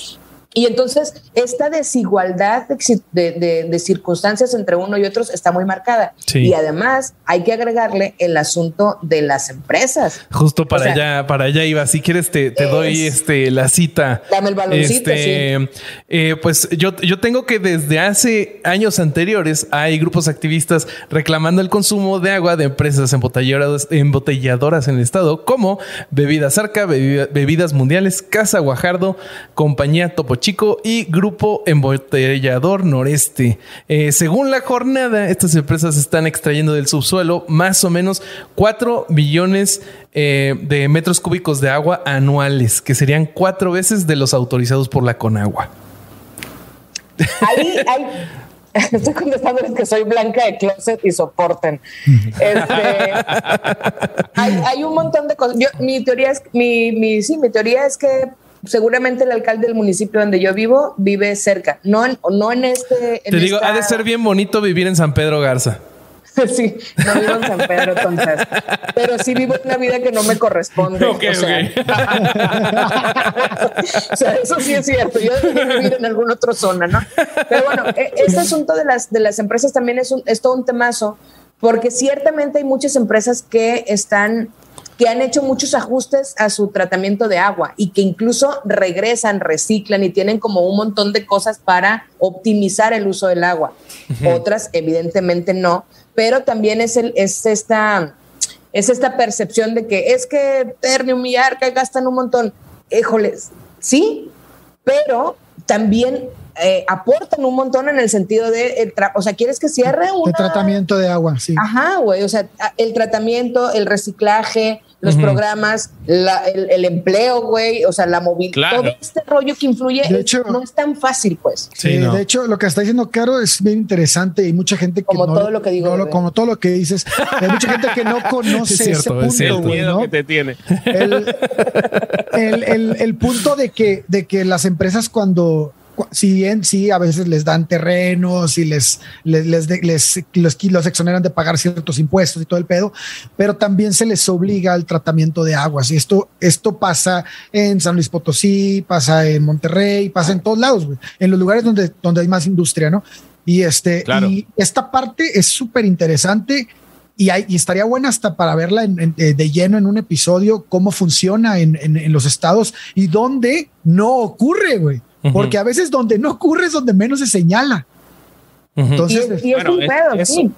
Y entonces esta desigualdad de, de- de- de circunstancias entre uno y otros está muy marcada. Sí. Y además hay que agregarle el asunto de las empresas. Justo para O sea, allá, para allá iba. Si quieres, te, te es- doy este la cita. Dame el baloncito, Este, eh, pues yo, yo tengo que desde hace años anteriores hay grupos activistas reclamando el consumo de agua de empresas embotelladoras, embotelladoras en el estado, como Bebidas Arca, Bebida- Bebidas Mundiales, Casa Guajardo, Compañía Topo Chico y Grupo Embotellador Noreste. Eh, según la jornada, estas empresas están extrayendo del subsuelo más o menos 4 billones eh, de metros cúbicos de agua anuales, que serían cuatro veces de los autorizados por la Conagua. Ahí hay. Estoy contestándoles que soy blanca de closet y soporten. Este, hay, hay un montón de cosas. Yo, mi teoría es, mi, mi, sí, mi teoría es que seguramente el alcalde del municipio donde yo vivo vive cerca, no en, no en este. en Te digo, esta- ha de ser bien bonito vivir en San Pedro Garza. Sí, no vivo en San Pedro, entonces. Pero sí vivo una vida que no me corresponde. Ok, o, sea, o sea, eso sí es cierto. Yo debería vivir en alguna otra zona, ¿no? Pero bueno, e- este asunto de las, de las empresas también es, un, es todo un temazo, porque ciertamente hay muchas empresas que están que han hecho muchos ajustes a su tratamiento de agua y que incluso regresan, reciclan y tienen como un montón de cosas para optimizar el uso del agua. Otras, evidentemente, no, pero también es, el, es, esta, es esta percepción de que es que Ternium y Arca gastan un montón. Híjoles, sí, pero también eh, aportan un montón en el sentido de, el tra- o sea, ¿quieres que cierre De una, tratamiento de agua, sí. Ajá, güey, o sea, a- el tratamiento, el reciclaje, los programas, la- el, el empleo, güey, o sea, la movilidad, Claro. todo este rollo que influye, De es- hecho- no es tan fácil, pues. Sí, Eh, no. De hecho, lo que está diciendo Caro es bien interesante y mucha gente que Como no, todo lo que digo, no como todo lo que dices, hay mucha gente que no conoce Es cierto, ese es punto, cierto. güey, miedo ¿no? que te tiene. el, el- el- el punto de que, de que las empresas cuando, cu- si bien sí, a veces les dan terrenos y les, les, les, les- los, los exoneran de pagar ciertos impuestos y todo el pedo, pero también se les obliga al tratamiento de aguas. Y esto, esto pasa en San Luis Potosí, pasa en Monterrey, pasa en todos lados, en los lugares donde, donde hay más industria, ¿no? Y este, Claro. y esta parte es súper interesante y, hay, y estaría buena hasta para verla en- en- eh, de lleno en un episodio, cómo funciona en, en- en los estados y dónde no ocurre, güey. Porque a veces donde no ocurre es donde menos se señala. Entonces, y es Bueno, un pedo, es- sí.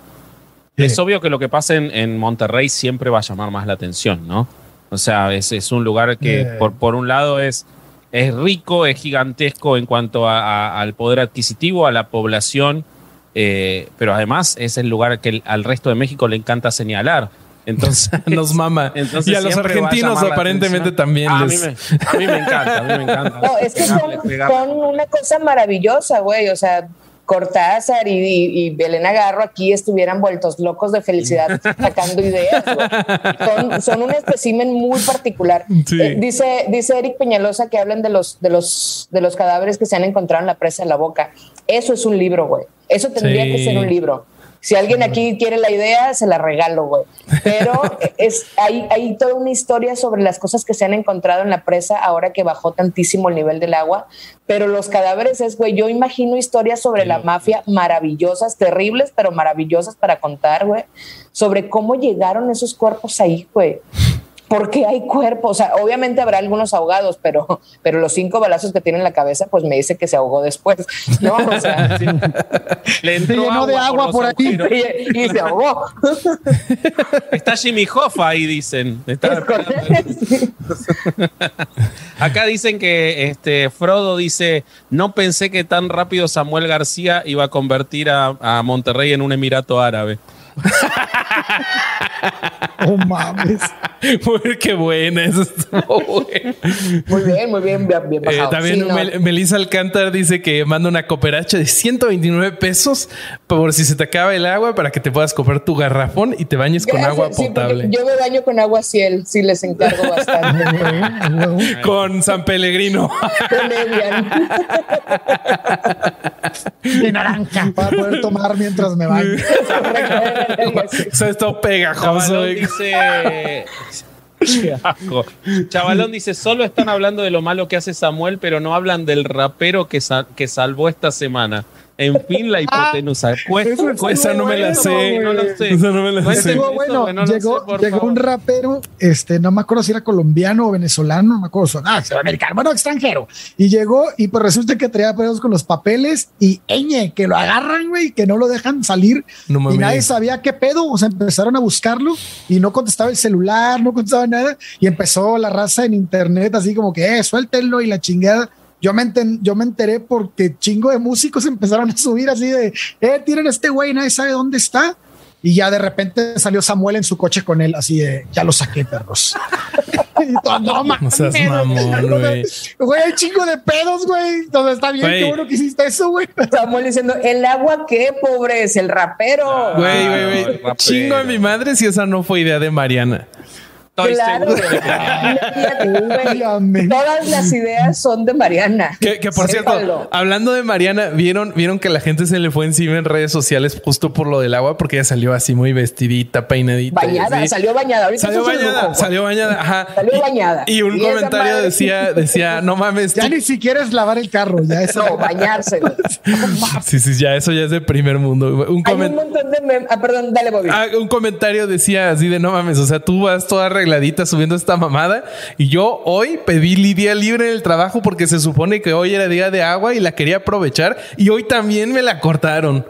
Es obvio que lo que pasa en, en Monterrey siempre va a llamar más la atención, ¿no? O sea, es, es un lugar que Eh. por, por un lado es, es rico, es gigantesco en cuanto a- a- al poder adquisitivo, a la población, eh, pero además es el lugar que el- al resto de México le encanta señalar. Entonces, Nos mama. entonces y a los a argentinos aparentemente también Ah, les... a, mí me, a mí me encanta, a mí me encanta. No, es que son, Pegarle, pegarle. son una cosa maravillosa, güey. O sea, Cortázar y, y, y Belén Agarro aquí estuvieran vueltos locos de felicidad sacando ideas. güey. Son, son un espécimen muy particular. Sí. Eh, dice, dice Eric Peñalosa que hablan de los, de, los, de los cadáveres que se han encontrado en la presa de la boca. Eso es un libro, güey. Eso tendría Sí. que ser un libro. Si alguien aquí quiere la idea, se la regalo, güey. Pero es, hay, hay toda una historia sobre las cosas que se han encontrado en la presa ahora que bajó tantísimo el nivel del agua. Pero los cadáveres es, güey, yo imagino historias sobre la mafia maravillosas, terribles, pero maravillosas para contar, güey. Sobre cómo llegaron esos cuerpos ahí, güey. ¿Por qué hay cuerpos? O sea, obviamente habrá algunos ahogados, pero, pero los cinco balazos que tiene en la cabeza, pues me dice que se ahogó después, ¿no? O sea, Le entró Se llenó de agua por agujeros. y, y se ahogó. Está Jimmy Hoffa ahí, dicen. Está- Es correcto. Acá dicen que este Frodo dice: No pensé que tan rápido Samuel García iba a convertir a, a Monterrey en un emirato árabe. oh mames. Uy, qué buena. Eso estuvo bueno. Muy bien, muy bien, bien, bien Eh, también Sí, no. Mel- Melissa Alcántar dice que manda una cooperacha de 129 pesos por si se te acaba el agua para que te puedas comprar tu garrafón y te bañes con agua sí, potable. yo me baño con agua ciel, sí les encargo bastante. Con San Pellegrino. Con Evian. De naranja para poder tomar mientras me baño. O sea, es todo pegajoso. Chavalón dice. Chavalón dice: Solo están hablando de lo malo que hace Samuel, pero no hablan del rapero que, sa- que salvó esta semana. En fin, la hipotenusa. Pues- eso Esa no me la sé. No lo sé. Esa no me la sé. Cuéntenme Estuvo eso, bueno, no llegó, sé, llegó un rapero, este, no me acuerdo si era colombiano o venezolano, no me acuerdo, ah, americano, bueno, extranjero. Y llegó y pues resulta que traía pedos con los papeles y eñe, que lo agarran, güey, que no lo dejan salir No y nadie sabía qué pedo, o sea, empezaron a buscarlo y no contestaba el celular, no contestaba nada y empezó la raza en internet así como que, eh, suéltenlo y la chingada. Yo me, enten- yo me enteré porque chingo de músicos empezaron a subir así de, eh, tienen a este güey, nadie sabe dónde está. Y ya de repente salió Samuel en su coche con él, así de, ya lo saqué, perros. y todo, no No seas mamón, güey. Chingo de pedos, güey. Entonces está bien, Güey. qué bueno que hiciste eso, güey. Estamos diciendo, el agua qué, pobre, es el rapero. Güey, Ah, güey, güey. rapero. Chingo a mi madre si esa no fue idea de Mariana. Estoy Claro. seguro. Todas las ideas son de Mariana. Que, que, por cierto, hablando de Mariana, vieron, vieron que la gente se le fue encima en redes sociales justo por lo del agua, porque ella salió así muy vestidita, peinadita. Bañada, así. salió bañada. Ahorita Salió eso bañada, lujo, salió bañada, ajá. Salió Y- bañada. Y un Y comentario madre- decía, decía, no mames, Ya tú- ni siquiera es lavar el carro, ya es No, bañarse. güey. Sí, sí, ya eso ya es de primer mundo. Un, Hay un comen- montón de mem- Ah, perdón, dale, Bobby. ah, un comentario decía así de no mames, o sea, tú vas toda arregladita subiendo esta mamada y yo hoy pedí día libre en el trabajo porque se supone que hoy era día de agua y la quería aprovechar y hoy también me la cortaron.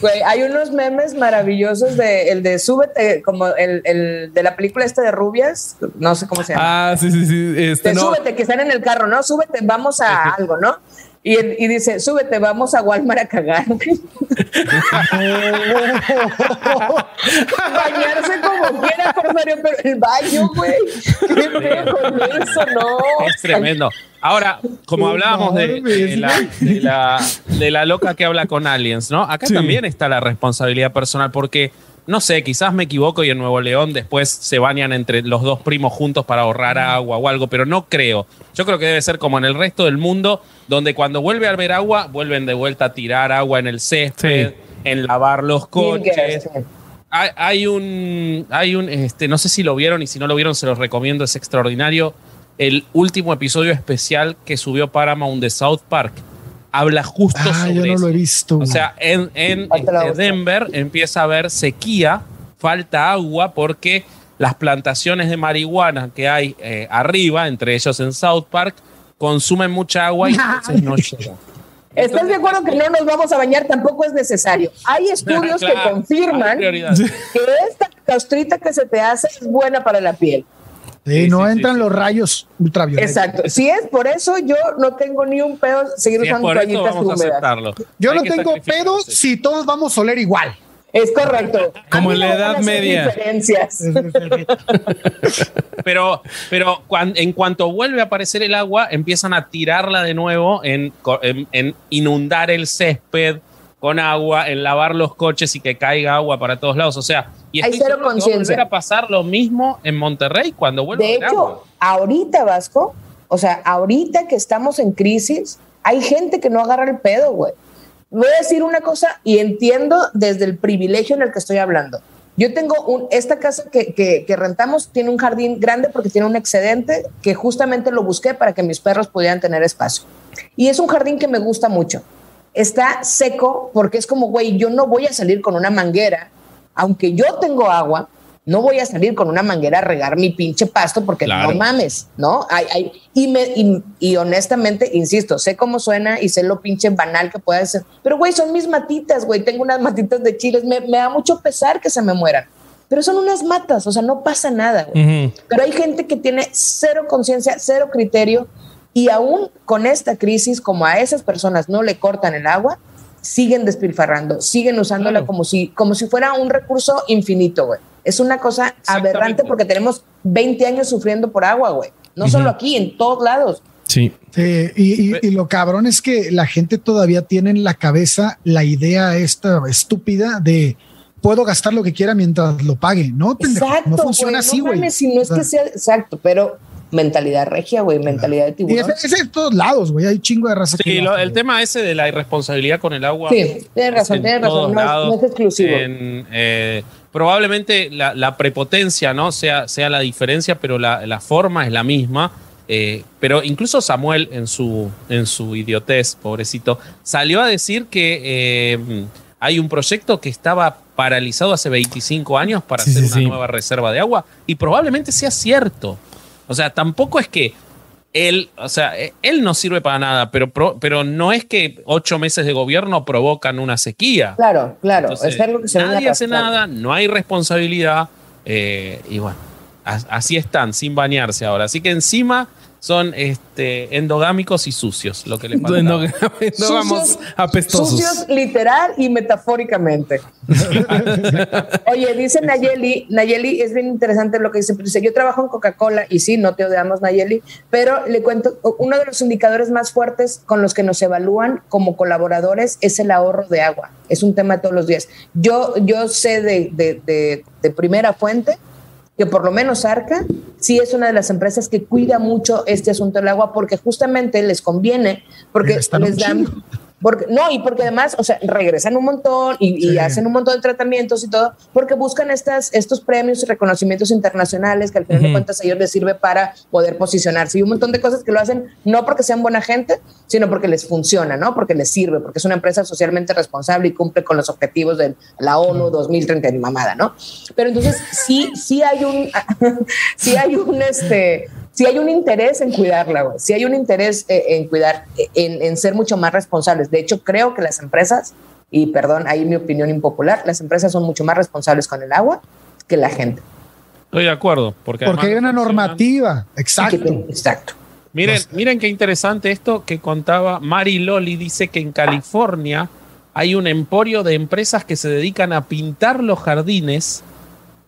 Güey, hay unos memes maravillosos de el de súbete, como el, el de la película esta de rubias, no sé cómo se llama. Ah, sí, sí, sí. Este de no. súbete, que están en el carro, ¿no? Súbete, vamos a algo, ¿no? Y, dice, súbete, vamos a Walmart a cagar. Bañarse como quiera, Corsario, pero el baño, güey. ¿Qué pedo con eso? No. Es tremendo. Ahora, como hablábamos de, la, de, la, de la loca que habla con aliens, ¿no? Acá Sí. también está la responsabilidad personal porque, no sé, quizás me equivoco y en Nuevo León después se bañan entre los dos primos juntos para ahorrar agua o algo, pero no creo. Yo creo que debe ser como en el resto del mundo, donde cuando vuelve a haber agua, vuelven de vuelta a tirar agua en el césped, Sí. en lavar los coches. Hay, hay un, hay un, este, no sé si lo vieron y si no lo vieron se los recomiendo, es extraordinario. El último episodio especial que subió Paramount de South Park habla justo Ah, sobre yo no eso. lo he visto. O sea, en, en este. Denver empieza a haber sequía, falta agua porque las plantaciones de marihuana que hay eh, arriba, entre ellos en South Park, consumen mucha agua y entonces no llega. ¿Estás de acuerdo que no nos vamos a bañar? Tampoco es necesario. Hay estudios que Claro, confirman que esta costrita que se te hace es buena para la piel. Sí, sí, no sí, entran sí. los rayos ultravioletas. Exacto. Si es por eso, yo no tengo ni un pedo seguir Si usando por eso toallitas vamos a húmedas. aceptarlo. Yo Hay no tengo pedo si todos vamos a oler igual. Es correcto. Como en la no Edad Media. Diferencias. Pero, pero cuan- en cuanto vuelve a aparecer el agua, empiezan a tirarla de nuevo en- en inundar el césped con agua, en lavar los coches y que caiga agua para todos lados. O sea, y Hay estoy cero seguro que va a conciencia. volver a pasar lo mismo en Monterrey cuando vuelva De el agua. hecho, ahorita, Vasco, o sea, ahorita que estamos en crisis, hay gente que no agarra el pedo, güey. Voy a decir una cosa y entiendo desde el privilegio en el que estoy hablando. Yo tengo un, esta casa que, que- que rentamos, tiene un jardín grande porque tiene un excedente que justamente lo busqué para que mis perros pudieran tener espacio. Y es un jardín que me gusta mucho. Está seco porque es como, güey, yo no voy a salir con una manguera, aunque yo tengo agua, no voy a salir con una manguera a regar mi pinche pasto porque Claro. no mames, ¿no? Y, me, y, y honestamente, insisto, sé cómo suena y sé lo pinche banal que puede ser, pero güey, son mis matitas, güey, tengo unas matitas de chiles, me, me da mucho pesar que se me mueran, pero son unas matas, o sea, no pasa nada, güey. Pero hay gente que tiene cero conciencia, cero criterio y aún con esta crisis, como a esas personas no le cortan el agua, siguen despilfarrando, siguen usándola Claro. como, si, como si fuera un recurso infinito, güey. Es una cosa aberrante porque tenemos 20 años sufriendo por agua, güey. No solo aquí, en todos lados. Sí. Sí, y, y- y lo cabrón es que la gente todavía tiene en la cabeza la idea esta estúpida de puedo gastar lo que quiera mientras lo pague. No, pendejo, Exacto, no funciona güey, así, no güey. mames, si no es O sea, que sea exacto, pero mentalidad regia, güey, mentalidad de Y tiburón. ese, ese de todos lados, güey. Hay chingo de raza Sí, lo el tema ese de la irresponsabilidad con el agua. Sí, tienes razón, en tienes razón, todos no es- lados, no es exclusivo. en, eh, probablemente la, la prepotencia no sea, sea la diferencia, pero la, la forma es la misma. Eh, pero incluso Samuel, en su, en su idiotez, pobrecito, salió a decir que eh, hay un proyecto que estaba paralizado hace 25 años para Sí, hacer sí, una sí. nueva reserva de agua y probablemente sea cierto. O sea, tampoco es que él, o sea, eh, él no sirve para nada, pero, pero no es que ocho meses de gobierno provocan una sequía. Claro, claro, Entonces, es algo que se nadie hace nada, no hay responsabilidad eh, y bueno, as- así están, sin bañarse ahora. Así que encima son este, endogámicos y sucios, lo que les falta. Sucios- apestosos. Sucios literal y metafóricamente. Oye, dice Nayeli, Nayeli es bien interesante lo que dice, pero dice, yo trabajo en Coca-Cola y sí, no te odiamos Nayeli, pero le cuento, uno de los indicadores más fuertes con los que nos evalúan como colaboradores es el ahorro de agua. Es un tema de todos los días. Yo, yo sé de, de- de- de primera fuente que por lo menos Arca sí es una de las empresas que cuida mucho este asunto del agua porque justamente les conviene, porque les dan... Porque, no, y porque además, o sea, regresan un montón y, y Sí. hacen un montón de tratamientos y todo, porque buscan estas, estos premios y reconocimientos internacionales que al final de Ujú. cuentas a ellos les sirve para poder posicionarse. Y un montón de cosas que lo hacen no porque sean buena gente, sino porque les funciona, ¿no? Porque les sirve, porque es una empresa socialmente responsable y cumple con los objetivos de la ONU 2030 y mamada, ¿no? Pero entonces sí, sí hay un, sí hay un, este, sí hay un interés en cuidarla, güey. Sí hay un interés eh, en cuidar, eh, en, en ser mucho más responsables. De hecho, creo que las empresas, y perdón, ahí mi opinión impopular, las empresas son mucho más responsables con el agua que la gente. Estoy de acuerdo. Porque, Porque hay una normativa. Exacto. Exacto. Miren, miren qué interesante esto que contaba Mari Loli. Dice que en California hay un emporio de empresas que se dedican a pintar los jardines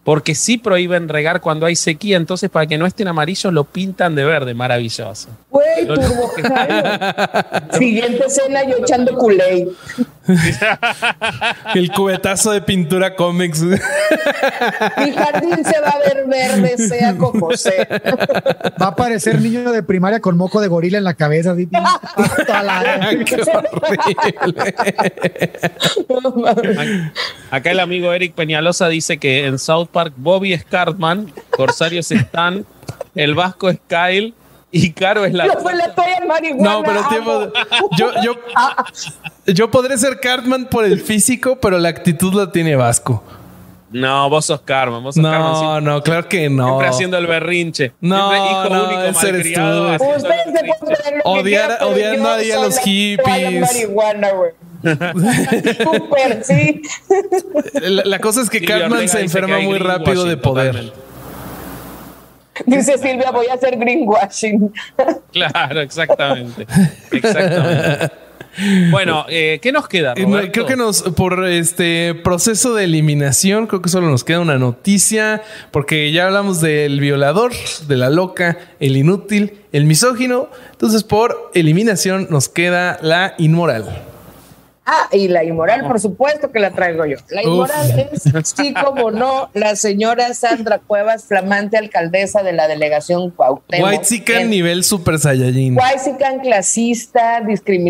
porque sí prohíben regar cuando hay sequía. Entonces, para que no estén amarillos, lo pintan de verde. Maravilloso. Güey, turbo. Siguiente escena, yo echando culé. El cubetazo de pintura cómics. Mi jardín se va a ver verde, sea como sea. Va a aparecer niño de primaria con moco de gorila en la cabeza. así, hasta la- Qué horrible. Acá el amigo Eric Peñalosa dice que en South Park Bobby es Cartman, Corsarios Stan, el Vasco es Kyle y Caro es la. Marihuana. No, pero tiempo. Yo, yo, yo podré ser Cartman por el físico, pero la actitud la tiene Vasco. No, vos sos Carmen, vos sos Carmen. No, siempre- no, claro que no. Siempre haciendo el berrinche. No, Siempre hijo no, único ese eres tú. Ustedes se Odiar- yo ahí a los hippies. marihuana, güey. Sí. La, la cosa es que Cartman se enferma muy rápido de poder. totalmente. Dice Silvia, voy a hacer greenwashing. Claro, exactamente. Exactamente. Bueno, eh, ¿qué nos queda? Eh, Roberto? Creo que nos, por este proceso de eliminación, creo que solo nos queda una noticia, porque ya hablamos del violador, de la loca, el inútil, el misógino. Entonces, por eliminación, nos queda la inmoral. Ah, y la inmoral, por supuesto que la traigo yo. La inmoral es, sí como no, la señora Sandra Cuevas, flamante alcaldesa de la delegación Cuauhtémoc. White Sican en- nivel Super Saiyajin. Huaysican clasista,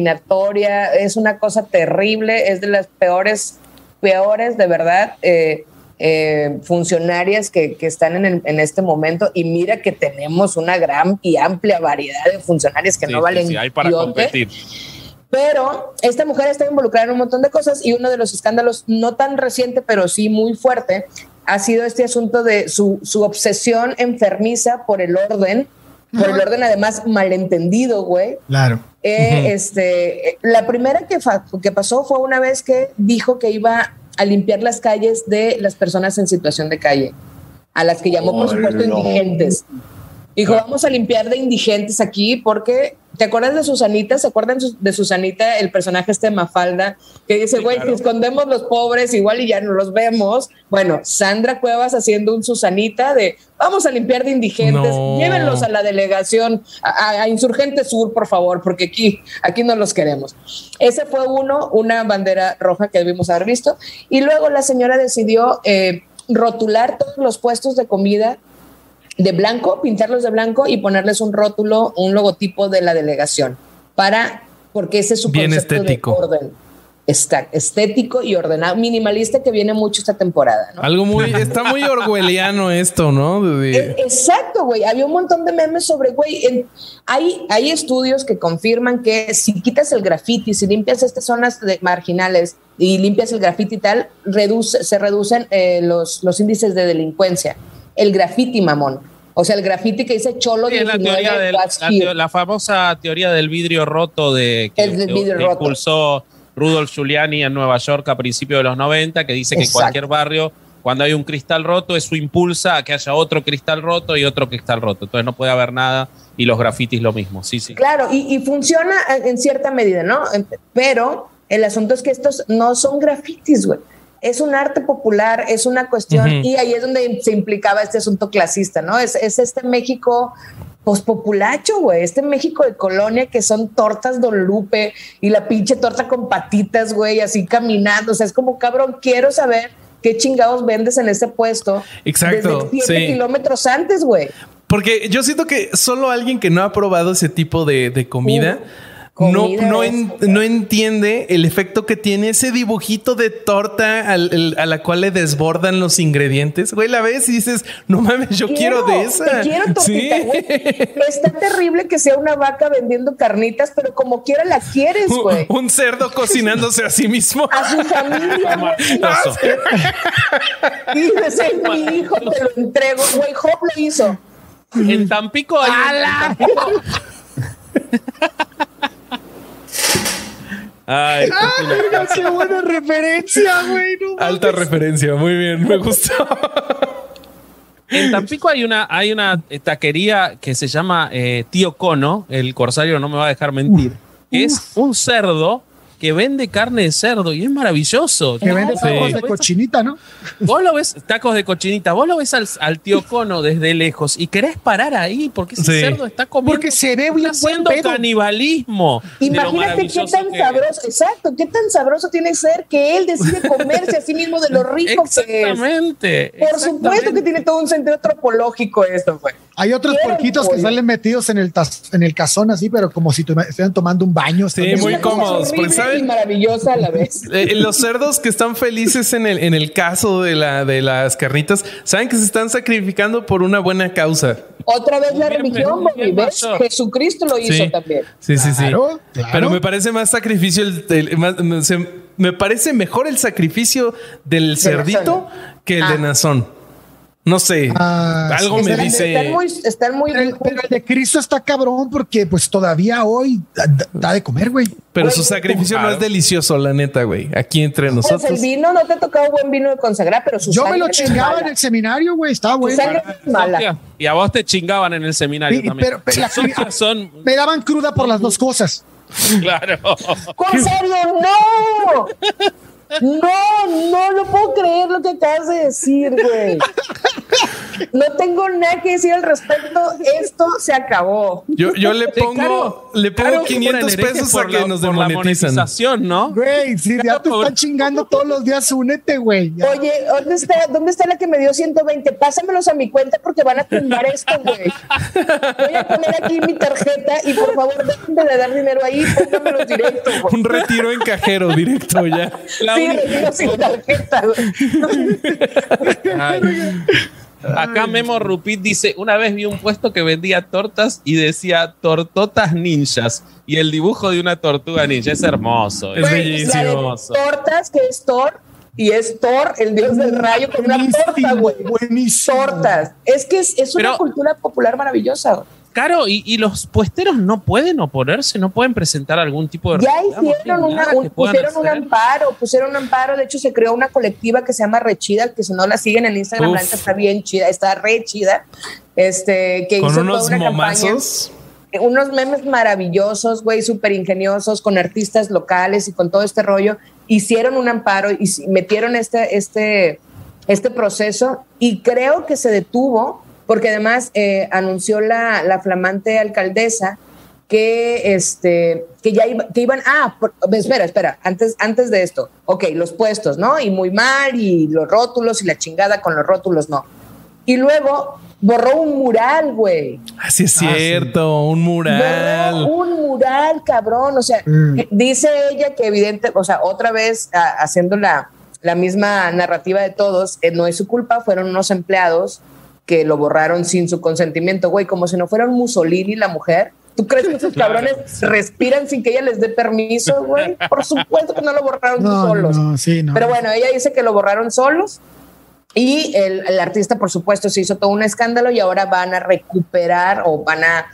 discriminatoria, es una cosa terrible, es de las peores, peores de verdad eh, eh, funcionarias que, que están en, el- en este momento. Y mira que tenemos una gran y amplia variedad de funcionarias que Sí, no valen. sí, hay para competir. Pero esta mujer está involucrada en un montón de cosas y uno de los escándalos, no tan reciente, pero sí muy fuerte, ha sido este asunto de su, su obsesión enfermiza por el orden, por el orden además malentendido, güey. Claro. Eh, este, la primera que, que pasó fue una vez que dijo que iba a limpiar las calles de las personas en situación de calle, a las que llamó por supuesto indigentes. Dijo, vamos a limpiar de indigentes aquí porque, ¿te acuerdas de Susanita? ¿Se acuerdan de Susanita, el personaje este de Mafalda? Que dice, Sí, güey, claro. si escondemos los pobres igual y ya no los vemos. Bueno, Sandra Cuevas haciendo un Susanita de, vamos a limpiar de indigentes, No. llévenlos a la delegación, a, a Insurgente Sur, por favor, porque aquí, aquí no los queremos. Ese fue uno, una bandera roja que debimos haber visto. Y luego la señora decidió eh, rotular todos los puestos de comida de blanco, pintarlos de blanco y ponerles un rótulo, un logotipo de la delegación para, porque ese es su Bien concepto estético. de orden. Está estético y ordenado, minimalista que viene mucho esta temporada, ¿no? Algo muy, está muy orwelliano esto, ¿no? De- Exacto, güey. Había un montón de memes sobre, güey. hay, hay estudios que confirman que si quitas el graffiti, si limpias estas zonas de- marginales y limpias el graffiti y tal, reduce, se reducen eh, los, los índices de delincuencia. El graffiti, mamón. O sea, el graffiti que dice Cholo Sí, la, 19, teoría del- la, teo- famosa teoría del vidrio roto de que, El que- roto. impulsó Rudolf Giuliani en Nueva York a principios de los 90, que dice que Exacto. cualquier barrio, cuando hay un cristal roto, eso impulsa a que haya otro cristal roto y otro cristal roto. Entonces no puede haber nada y los grafitis lo mismo. Sí, sí. Claro, y, y funciona en cierta medida, ¿no? Pero el asunto es que estos no son grafitis, güey. Es un arte popular, es una cuestión, y ahí es donde se implicaba este asunto clasista, ¿no? Es, es este México pospopulacho, güey, este México de colonia que son tortas Don Lupe y la pinche torta con patitas, güey, así caminando, o sea, es como, cabrón, quiero saber ¿qué chingados vendes en ese puesto? Exacto, Desde siete sí. kilómetros antes, güey. Porque yo siento que solo alguien que no ha probado ese tipo de, de comida. No, comida no, en- no entiende el efecto que tiene ese dibujito de torta al- el- a la cual le desbordan los ingredientes. Güey, la ves y dices, no mames, yo quiero, de esa. Te quiero tortita, Sí. güey. Está terrible que sea una vaca vendiendo carnitas, pero como quiera la quieres, güey. Un, un cerdo cocinándose a sí mismo. A su familia, güey. Dices, es mi hijo, te lo entrego. Güey, Hop lo hizo. En Tampico hay Tampico- Ay, Ah, qué buena referencia, güey. no mames. Alta referencia, muy bien, me gustó. En Tampico hay una, hay una taquería que se llama eh, Tío Cono, el corsario no me va a dejar mentir, es un cerdo que vende carne de cerdo y es maravilloso. Que vende tacos de cochinita, ¿no? Vos lo ves, tacos de cochinita, vos lo ves al, al tío Cono desde lejos y querés parar ahí porque ese Sí. cerdo está comiendo. Porque se ve bien buen haciendo pedo. canibalismo. Imagínate qué tan que- sabroso, exacto, qué tan sabroso tiene que ser que él decide comerse a sí mismo de lo rico que es. Exactamente. Por supuesto que tiene todo un sentido antropológico esto, güey. Hay otros porquitos que salen metidos en el, tas- en el cazón así, pero como si estuvieran tomando un baño. Sí, Están- muy cómodos, maravillosa a la vez. Eh, los cerdos que están felices en el, en el caso de, la, de las carnitas, saben que se están sacrificando por una buena causa. Otra vez la Bien, religión, bien, ¿ves? Jesucristo lo hizo Sí. también. Sí, sí, sí. Claro, claro. Pero me parece más sacrificio el, el- más- me- se- me parece mejor el sacrificio del cerdito que el de Ah. Nazón. No sé. Ah, algo sí, me Están, dice. están muy, están muy Pero, pero el de Cristo está cabrón porque pues todavía hoy da, de comer, güey. Pero Güey, su sacrificio no es delicioso, la neta, güey. Aquí entre Pues nosotros. el vino no te ha tocado buen vino de consagrar, pero su Yo me lo chingaba en el seminario, güey. Estaba bueno. sangre es Y a vos te chingaban en el seminario Sí, también. pero- pero la- son, Me daban cruda por las dos cosas. claro. ¡Consario, no! No, no lo puedo creer lo que acabas de decir, güey. No tengo nada que decir al respecto. Esto se acabó. Yo, yo le Sí, pongo, claro, le pongo claro que 500 ponen herejes pesos a por que la- nos demonetizan. ¿no? Güey, si ya te Por- están chingando todos los días, únete, güey. Ya. Oye, ¿dónde está, ¿dónde está la que me dio 120? Pásamelos a mi cuenta porque van a tumbar esto, güey. Voy a poner aquí mi tarjeta y por favor, dejen de dar dinero ahí, póngamelos directo, güey. Un retiro en cajero directo ya. La Sí, retiro sin tarjeta, güey. Ay. Acá Memo Rupit dice, una vez vi un puesto que vendía tortas y decía tortotas ninjas y el dibujo de una tortuga ninja es hermoso. Es Güey, bellísimo. Tortas, que es Thor, y es Thor, el dios del rayo, con una torta, güey. Buenísimo. Tortas. Es que es, es una Pero- cultura popular maravillosa. güey. Caro, ¿y, y los puesteros no pueden oponerse? ¿No pueden presentar algún tipo de... Ya hicieron ¿No hay una, un- pusieron un amparo, pusieron un amparo. De hecho, se creó una colectiva que se llama Rechida, que si no la siguen en Instagram, Uf. está bien chida, está re chida. Este, que Con hizo unos toda una momazos. campaña, unos memes maravillosos, güey, súper ingeniosos, con artistas locales y con todo este rollo. Hicieron un amparo y metieron este, este, este proceso y creo que se detuvo porque además eh, anunció la, la flamante alcaldesa que este que ya iba- que iban ah por- espera espera antes antes de esto ok los puestos no y muy mal y los rótulos y la chingada con los rótulos no y luego borró un mural güey Así es Ah, sí. cierto, un mural. Borró un mural, cabrón. O sea, Mm. que- dice ella que evidente, o sea, otra vez a- haciendo la, la misma narrativa de todos, eh, no es su culpa, fueron unos empleados que lo borraron sin su consentimiento, güey, como si no fuera un Mussolini la mujer. ¿Tú crees que esos cabrones respiran sin que ella les dé permiso, güey? Por supuesto que no lo borraron No, solos. no, sí, no. Pero bueno, ella dice que lo borraron solos y el, el artista, por supuesto, se hizo todo un escándalo y ahora van a recuperar o van a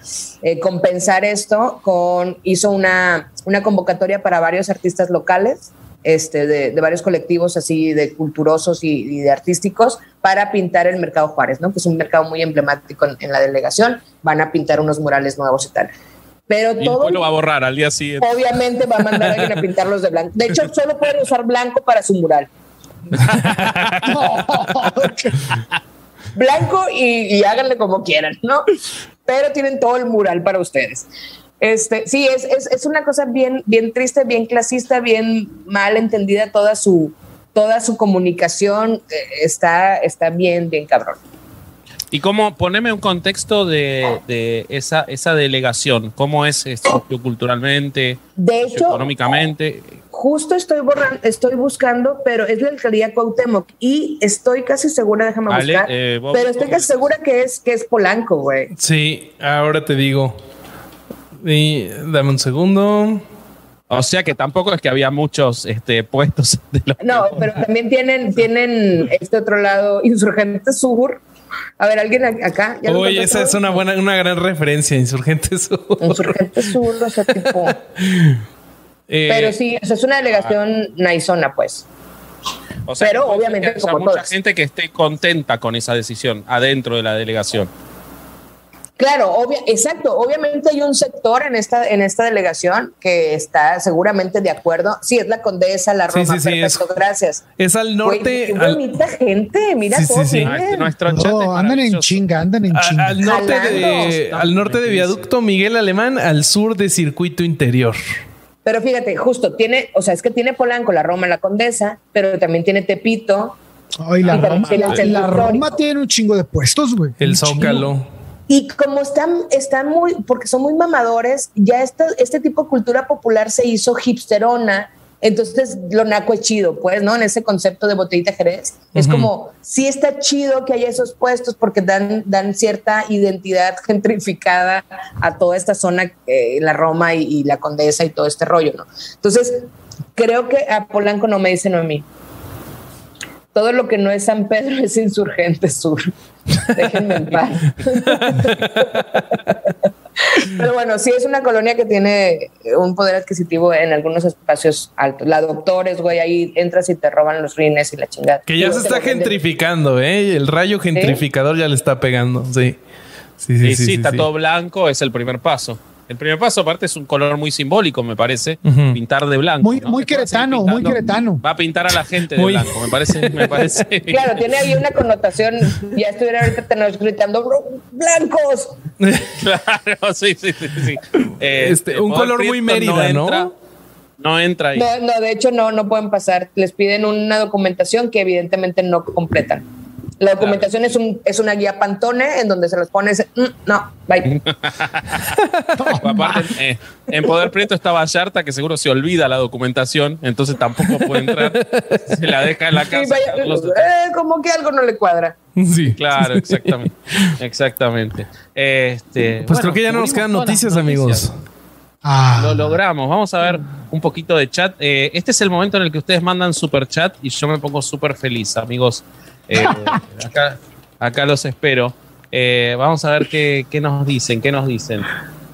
eh, compensar esto con, hizo una, una convocatoria para varios artistas locales. Este, de, de varios colectivos así de culturosos y, y de artísticos para pintar el Mercado Juárez, ¿no? que es un mercado muy emblemático en, en la delegación, van a pintar unos murales nuevos y tal. Pero Y todo, lo va a borrar al día siguiente. obviamente va a mandar a alguien a pintarlos de blanco. De hecho, solo pueden usar blanco para su mural. Blanco y, y háganle como quieran, ¿no? Pero tienen todo el mural para ustedes. Este, sí, es, es, es una cosa bien, bien triste, bien clasista, bien mal entendida toda su, toda su comunicación eh, está, está bien, bien cabrón. Y cómo, poneme un contexto de, de esa, esa delegación, cómo es culturalmente, De hecho, económicamente. justo estoy borrando, estoy buscando, pero es la alcaldía Cuauhtémoc y estoy casi segura, déjame buscar, eh, vos- pero estoy casi segura que es que es Polanco, güey. Sí, ahora te digo. Y dame un segundo. O sea que tampoco es que había muchos este, puestos de los No, pero también tienen tienen este otro lado Insurgente Sur. A ver, alguien acá. ¿Ya Oye, esa es una buena, una gran referencia, Insurgentes. Sur. Insurgente Sur, o sea, tipo. Eh, Pero sí, o sea, es una delegación naizona, pues. O sea, Pero obviamente que como mucha todas. gente que esté contenta con esa decisión adentro de la delegación. Claro, obvia, exacto. Obviamente hay un sector en esta, en esta delegación que está seguramente de acuerdo. Sí, es la condesa, la Sí, Roma. sí, sí, perfecto, es- gracias. es al Güey, norte. qué al- bonita gente, mira Sí, sí, sí. Ah, este, nuestro No, andan en chinga, andan en a- chinga. al norte de, al norte de Viaducto Miguel Alemán, al sur de Circuito Interior. Pero fíjate, justo tiene, o sea, es que tiene Polanco, la Roma, la Condesa, pero también tiene Tepito. Ay, la Roma, la Roma tiene un chingo de puestos, güey. El. Zócalo. Y como están, están muy, porque son muy mamadores, ya esta, este tipo de cultura popular se hizo hipsterona. Entonces, lo naco es chido, pues, ¿no? En ese concepto de botellita Jerez. Es como, sí está chido que haya esos puestos porque dan, dan cierta identidad gentrificada a toda esta zona, eh, la Roma y, y la Condesa y todo este rollo, ¿no? Entonces, creo que a Polanco no me dicen a mí. Todo lo que no es San Pedro es Insurgente Sur. Déjenme en paz. Pero bueno, sí es una colonia que tiene un poder adquisitivo en algunos espacios altos. La Doctores, güey, ahí entras y te roban los rines y la chingada. Que ya se está gentrificando, ¿eh? El rayo gentrificador ya le está pegando. Sí. Sí, sí, Sí, sí. sí, sí, está sí. todo blanco, es el primer paso. El primer paso, aparte, es un color muy simbólico, me parece. Pintar de blanco. Muy, ¿no? muy queretano, muy queretano. Va a pintar a la gente de Muy- blanco, me parece. Me parece. Claro, tiene ahí una connotación. Ya estuviera ahorita gritando "Bro- blancos. Claro, sí, sí, sí. sí. Eh, Este, el un color muy Mérida, ¿no? entra- No entra ahí. No, no, de hecho, no, no pueden pasar. Les piden una documentación que evidentemente no completan. La documentación es, un, es una guía Pantone en donde se los pones. "Mm, no, bye. Aparte, eh, en Poder Prieto está Vallarta, que seguro se olvida la documentación, entonces tampoco puede entrar. Se la deja en la Sí, casa. vaya, eh, como que algo no le cuadra. Sí. Claro, exactamente. Exactamente. Este, Pues bueno, creo que ya no nos quedan noticias, amigos. Ah, Lo logramos. Vamos a ver un poquito de chat. Eh, este es el momento en el que ustedes mandan super chat y yo me pongo súper feliz, amigos. Eh, acá, acá los espero. Eh, vamos a ver qué, qué nos dicen, qué nos dicen.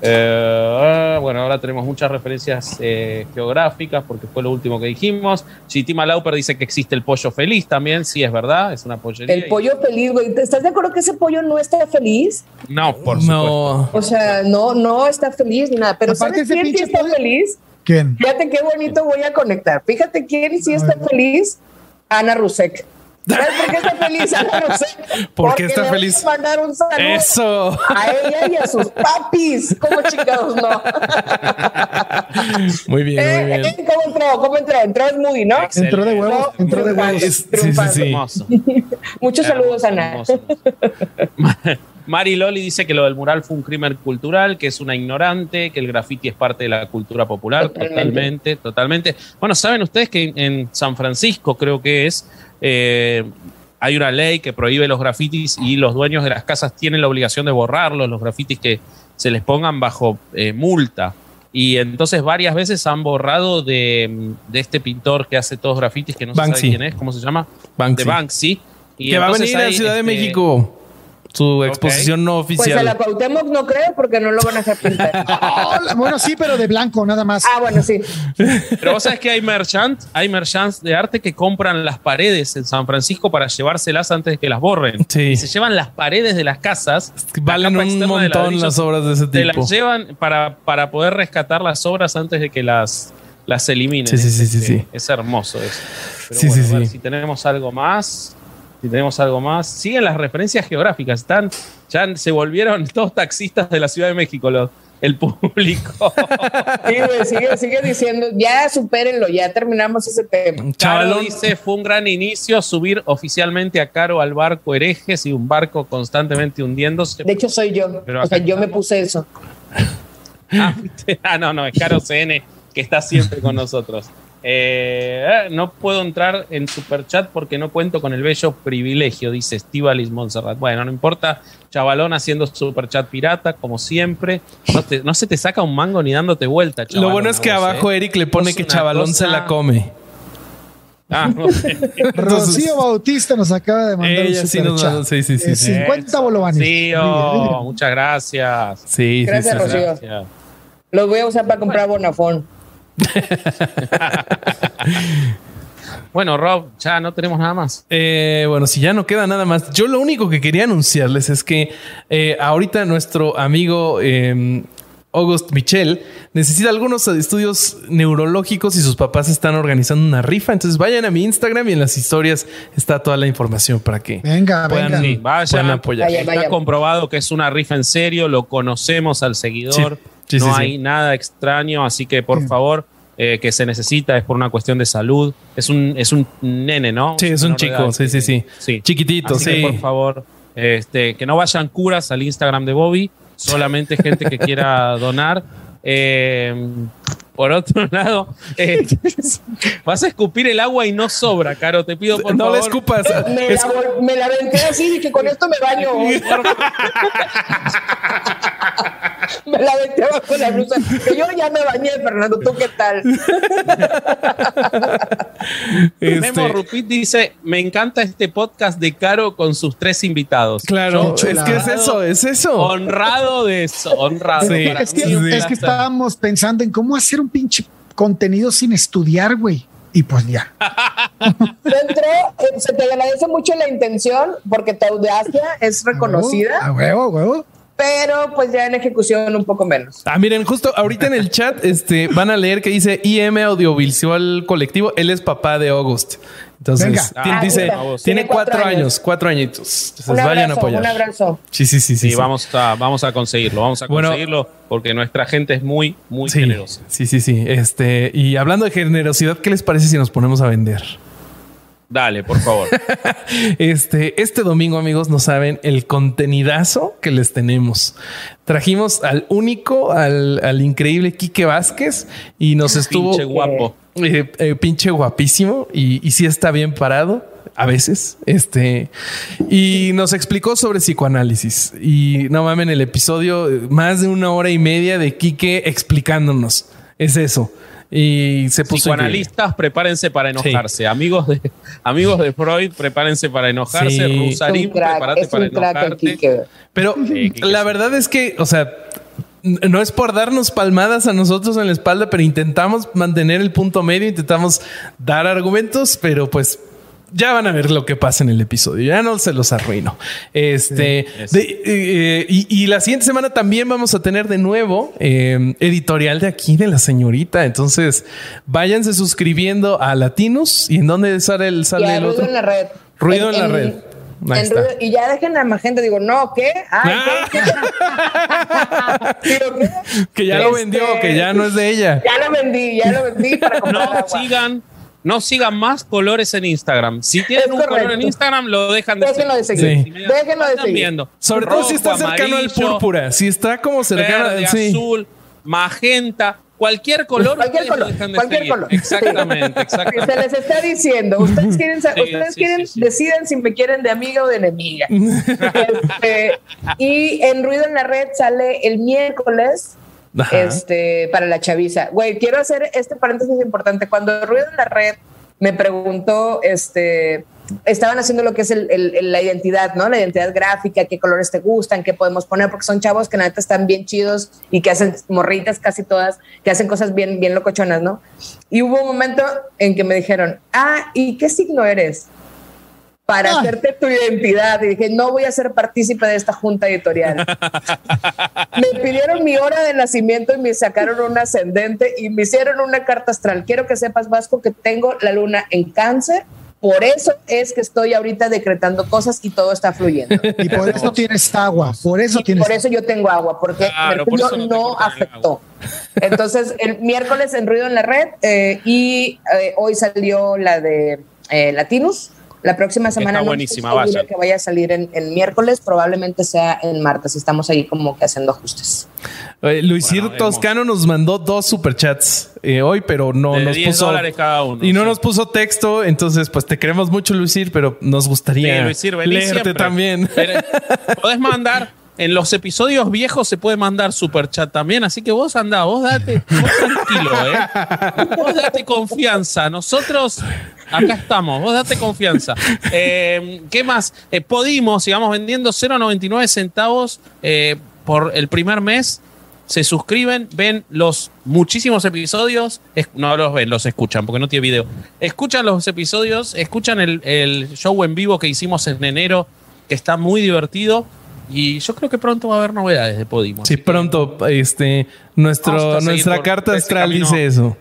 Eh, bueno, ahora tenemos muchas referencias eh, geográficas porque fue lo último que dijimos. Chitima Lauper dice que existe el pollo feliz también. Sí, es verdad, es una pollería. El pollo feliz, güey. ¿Estás de acuerdo que ese pollo no está feliz? No, por supuesto. No. O sea, no, no está feliz ni nada. Pero Aparte ¿sabes quién sí está pollo- feliz? ¿Quién? Fíjate qué bonito voy a conectar. Fíjate quién sí está feliz. Ana Rusek. ¿Sabes por qué está feliz Ana Rusek? ¿Por qué Porque está le voy a feliz? mandar un saludo Eso. a ella y a sus papis. ¿Cómo chingados no? Muy bien, muy Eh, bien. eh, ¿Cómo entró? ¿Cómo entró? Entró es Moody, ¿no? Excelente. Entró de huevos, entró de huevos. Es- sí, sí, sí. Muchos saludos, Ana. Mari Loli dice que lo del mural fue un crimen cultural, que es una ignorante, que el graffiti es parte de la cultura popular. Totalmente. Totalmente, totalmente. Bueno, saben ustedes que en, San Francisco, creo que es, eh, hay una ley que prohíbe los grafitis y los dueños de las casas tienen la obligación de borrarlos, los grafitis que se les pongan bajo eh, multa. Y entonces varias veces han borrado de, de este pintor que hace todos grafitis, que no se sabe quién es, ¿cómo se llama? Banksy. De Banksy. Y Que va a venir a Ciudad de este, México. Su exposición no Pues a la oficial. Cuauhtémoc no creo porque no lo van a hacer pintar. Bueno, sí, pero de blanco, nada más. Ah, bueno, sí. Pero vos sabés que hay merchants, hay merchants de arte que compran las paredes en San Francisco para llevárselas antes de que las borren. Sí. Y se llevan las paredes de las casas. Valen un montón las obras de ese Te tipo. las llevan para, para poder rescatar las obras antes de que las, las eliminen. Sí, sí, sí, este, sí. Es hermoso eso. Pero Sí, bueno, sí, a ver sí. si tenemos algo más. Si tenemos algo más. Siguen las referencias geográficas. Están, ya se volvieron todos taxistas de la Ciudad de México. Los, el público. Sí, güey, sigue, sigue diciendo, ya supérenlo, ya terminamos ese tema. Caro Chavalón. dice, fue un gran inicio subir oficialmente a Caro al barco herejes y un barco constantemente hundiéndose. De hecho, soy yo. Pero o sea, yo me puse eso. Ah, ah, no, no, es Caro CN que está siempre con nosotros. Eh, eh, no puedo entrar en Superchat porque no cuento con el bello privilegio, dice Estivalis Montserrat. Bueno, no importa, chavalón haciendo Superchat pirata, como siempre. No, te- no se te saca un mango ni dándote vuelta, Lo chavalón, bueno es que vos, abajo ¿eh? Eric le pone que chavalón se la come. Ah, no sé. Rocío Bautista nos acaba de mandar Ella un sí nos sí, sí, sí, Eh, sí. 50 bolovanes. Sí, oh, muchas gracias. Sí, sí, Gracias, sí, sí. Rocío. Gracias. Los voy a usar para comprar Bonafón. Bueno, Rob, ya no tenemos nada más. Eh, bueno, si ya no queda nada más, yo lo único que quería anunciarles es que eh, ahorita nuestro amigo eh, August Michel necesita algunos estudios neurológicos y sus papás están organizando una rifa. Entonces vayan a mi Instagram y en las historias está toda la información para que Venga, puedan, venga. Sí, vayan. puedan apoyar. Vaya. Está comprobado que es una rifa en serio, lo conocemos al seguidor, Sí, sí, no sí, hay sí. nada extraño, así que por Sí. favor, eh, que se necesita, es por una cuestión de salud. Es un, es un nene, ¿no? Sí, es un chico, edad, sí, sí, sí. sí. Chiquitito, Así que, sí. por favor, este, que no vayan curas al Instagram de Bobby, solamente gente que quiera donar. Eh, por otro lado, eh, vas a escupir el agua y no sobra, Caro, te pido por no favor. le escupas. Me, Es- la, me la aventé así, dije, con esto me baño. hoy. me la aventé abajo la blusa. Que yo ya me bañé, Fernando, ¿tú qué tal? este, Memo Rupit dice: Me encanta este podcast de Caro con sus tres invitados. claro, es que es eso, es eso. Honrado de eso, honrado. Sí, Para Es que, es que estábamos pensando en cómo hacer un pinche contenido sin estudiar, güey. Y pues ya. Dentro, eh, se te agradece mucho la intención porque tu audacia es reconocida, A huevo, a huevo. pero pues ya en ejecución un poco menos. Ah, miren, justo ahorita en el chat este, van a leer que dice IM Audiovisual Colectivo. Él es papá de August. Entonces, Venga. Ah, dice, tiene Tiene cuatro, cuatro años, años. cuatro añitos. Entonces, Un vayan a abrazo, apoyar. un abrazo. Sí, sí, sí, sí. Sí, sí. Vamos, a, vamos a conseguirlo, vamos a Bueno. conseguirlo porque nuestra gente es muy, muy Sí, generosa. sí, sí, sí. Este, y hablando de generosidad, ¿qué les parece si nos ponemos a vender? Dale, por favor. Este, este domingo, amigos, no saben el contenidazo que les tenemos. Trajimos al único, al, al increíble Quique Vázquez y nos estuvo Pinche guapo. Eh, eh, pinche guapísimo y, y sí está bien parado a veces. Este y nos explicó sobre psicoanálisis. Y no mamen, el episodio, más de una hora y media de Quique explicándonos. Es eso. Y se puso increíble. Psicoanalistas, prepárense para enojarse. Amigos, de, amigos de Freud, prepárense para enojarse. Sí. Rusarín, prepárate es para enojarte. Pero Sí, la verdad es que, o sea, no es por darnos palmadas a nosotros en la espalda, pero intentamos mantener el punto medio, intentamos dar argumentos, pero pues ya van a ver lo que pasa en el episodio. Ya no se los arruino. Este de- eh, y, y la siguiente semana también vamos a tener de nuevo eh, editorial de aquí de la señorita. Entonces váyanse suscribiendo a Latinos y en dónde sale el sale el ruido otro. en la red. Ruido en la red. Ahí en está. ruido- y ya dejen a más gente. Digo, no, ¿qué? ¿qué? Que ya lo Este- vendió, que ya no es de ella. Ya lo vendí, ya lo vendí para comprar No agua. sigan, no sigan más colores en Instagram. Si tienen Es un color en Instagram, lo dejan de Déjenlo de seguir. Sí. Inmediatamente Déjenlo de están seguir. viendo. Sobre todo si está cercano al amarillo, púrpura. Si está como cercano Verde, sí. azul, magenta, cualquier color. Cualquier color, cualquier seguir. color. Exactamente, exactamente. se les está diciendo, ustedes quieren, Sí, ustedes sí, quieren, sí, sí. deciden si me quieren de amiga o de enemiga. Este, y en Ruido en la Red sale el miércoles Ajá. este, para la chaviza. Güey, quiero hacer este paréntesis importante. Cuando Ruido en la Red me preguntó, este, estaban haciendo lo que es el- el- el- la identidad, ¿no? La identidad gráfica, qué colores te gustan, qué podemos poner, porque son chavos que neta están bien chidos y que hacen morritas casi todas, que hacen cosas bien, bien locochonas, ¿no? Y hubo un momento en que me dijeron, ah, ¿y qué signo eres? Para Ah. hacerte tu identidad. Y dije, no voy a ser partícipe de esta junta editorial. me pidieron mi hora de nacimiento y me sacaron un ascendente y me hicieron una carta astral. Quiero que sepas, Vasco, que tengo la luna en cáncer por eso es que estoy ahorita decretando cosas y todo está fluyendo. Y por eso tienes agua, por eso Y tienes por eso yo tengo agua, porque Claro, Mercurio no afectó. Entonces, el miércoles en Ruido en la Red eh, y eh, hoy salió la de eh, Latinus. La próxima semana no buenísima, vayan. que vaya a salir en, en miércoles, probablemente sea en martes. Estamos ahí como que haciendo ajustes. Eh, Luisir Bueno, Toscano nos mandó dos superchats eh, hoy, pero no De nos 10 puso. dólares cada uno, y no sí. nos puso texto, entonces, pues te queremos mucho, Luisir, pero nos gustaría Sí, Luisir, leerte siempre. también. Podés mandar, en los episodios viejos se puede mandar super chat también, así que vos andá, vos date, vos tranquilo, ¿eh? Vos date confianza. Nosotros acá estamos, vos date confianza. Eh, ¿Qué más? Eh, Podimos, sigamos vendiendo 0,99 centavos eh, por el primer mes. Se suscriben, ven los muchísimos episodios, no los ven, los escuchan, porque no tiene video. Escuchan los episodios, escuchan el, el show en vivo que hicimos en enero, que está muy divertido. Y yo creo que pronto va a haber novedades de Podimo. Sí, pronto, este, nuestro, nuestra carta ese astral dice eso.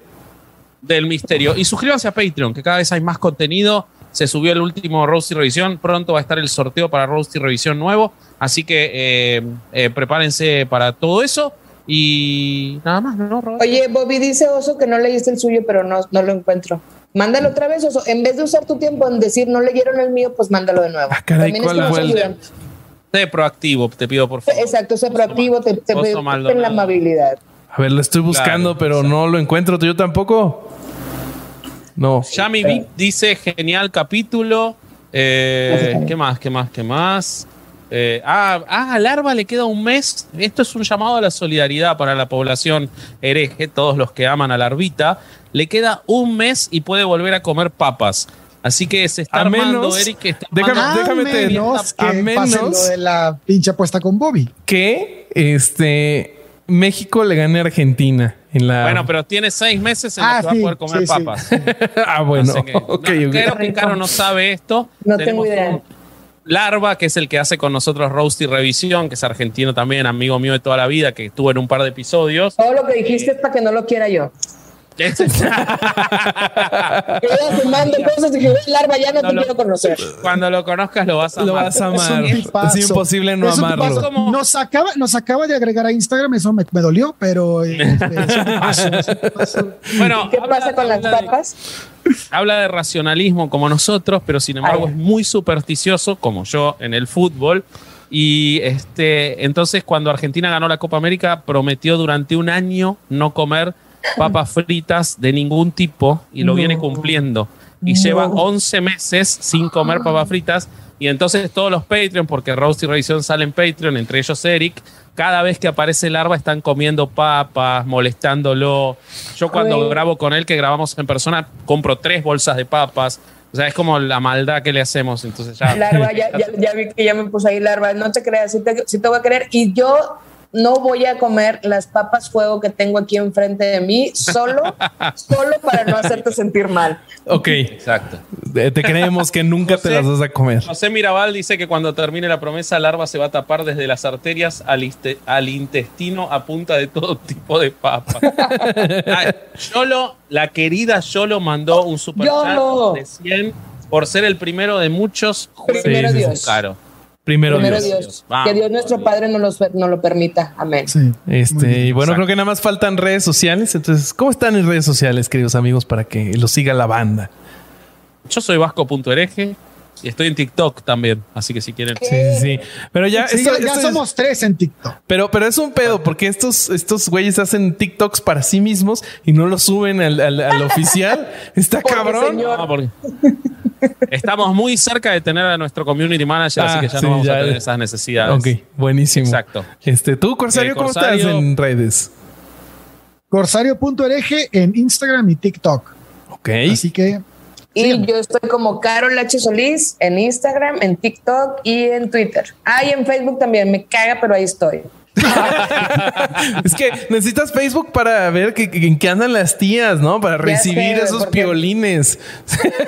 del misterio. Y suscríbanse a Patreon, que cada vez hay más contenido. Se subió el último Roasty Revisión. Pronto va a estar el sorteo para Roasty Revisión nuevo. Así que eh, eh, prepárense para todo eso. Y nada más, ¿no, Roberto? Oye, Bobby dice Oso que no leíste el suyo, pero no, no lo encuentro. Mándalo otra vez, Oso. En vez de usar tu tiempo en decir no leyeron el mío, pues mándalo de nuevo. Ah, caray, También ¿cuál es que nos fue el- ayudan. Sé proactivo, te pido por favor. Exacto, sé proactivo, te, te pido ten la amabilidad. A ver, lo estoy buscando, Claro, pero exacto. no lo encuentro. ¿Yo tampoco? No. Yami Vic dice genial capítulo. Eh, ¿Qué más? ¿Qué más? ¿Qué más? Eh, ah, ah, a Larva le queda un mes. Esto es un llamado a la solidaridad para la población hereje, todos los que aman a Larvita. Le queda un mes y puede volver a comer papas. Así que se está A armando, menos- Eric. Está déjame- armando- A déjame te- menos que a menos- lo de la pinche apuesta con Bobby. Que este México le gane a Argentina en la. Bueno, pero tiene seis meses en Ah, los que va a sí, poder comer sí, sí. papas. ah, bueno. Que, ok, no, ok. Creo que Caro no sabe esto. No Tenemos tengo idea. un Larva, que es el que hace con nosotros Roasty Revisión, que es argentino también, amigo mío de toda la vida, que estuvo en un par de episodios. Todo lo que dijiste es para que no lo quiera yo. Ese- Que iba sumando cosas y que larva ya no, No te lo- quiero conocer. Cuando lo conozcas lo vas a Lo amar. vas a amar. Es imposible no Es amarlo. Nos acaba, nos acaba de agregar a Instagram, eso me, me dolió, pero eh, este, es un tipazo, es un tipazo. Bueno, ¿Qué habla- pasa con las papas? habla de racionalismo como nosotros, pero sin embargo es muy supersticioso, como yo en el fútbol. Y este, entonces, cuando Argentina ganó la Copa América, prometió durante un año no comer papas fritas de ningún tipo y lo No. viene cumpliendo. Y No. lleva 11 meses sin comer papas fritas. Y entonces todos los Patreon, porque Roast y Revisión sale en Patreon, entre ellos Eric, cada vez que aparece Larva están comiendo papas, molestándolo. Yo cuando grabo con él, que grabamos en persona, compro tres bolsas de papas. O sea, es como la maldad que le hacemos. Entonces ya. Larva, ya, ya, ya vi que ya me puse ahí larva. No te creas, sí te, sí te voy a querer. Y yo no voy a comer las papas fuego que tengo aquí enfrente de mí, solo, solo para no hacerte sentir mal. Ok. Exacto. Eh, Te creemos que nunca te las vas a comer. José Mirabal dice que cuando termine la promesa, Larva se va a tapar desde las arterias al, intestino a punta de todo tipo de papa. Ay, Yolo, la querida Yolo mandó un super Yolo. de 100 por ser el primero de muchos juegos Primero Sí, sí, sí. Dios. caro. Primero, Primero Dios. Dios. Vamos. Que Dios nuestro Padre nos, los, nos lo permita. Amén. Sí, Este, y bueno, Exacto. creo que nada más faltan redes sociales. Entonces, ¿cómo están en redes sociales, queridos amigos, para que lo siga la banda? Yo soy vasco.hereje y estoy en TikTok también. Así que si quieren. Sí, sí, sí. Pero ya, Sí, esto- ya, ya esto es- somos tres en TikTok. pero, pero es un pedo porque estos, estos güeyes hacen TikToks para sí mismos y no lo suben al, al- al oficial. Está Porque, cabrón. señor, No, porque estamos muy cerca de tener a nuestro community manager, así Ah, que ya sí, no vamos ya. a tener esas necesidades. Ok, buenísimo. Exacto. Este, tú, Corsario, Eh, ¿cómo Corsario- estás en redes? Corsario.hereje en Instagram y TikTok. Ok. Así que Y yo estoy como Carol H. Solís en Instagram, en TikTok y en Twitter. Ah, y en Facebook también. Me caga, pero ahí estoy. es que necesitas Facebook para ver que, que- en qué andan las tías, ¿no? Para recibir sé, esos porque- piolines.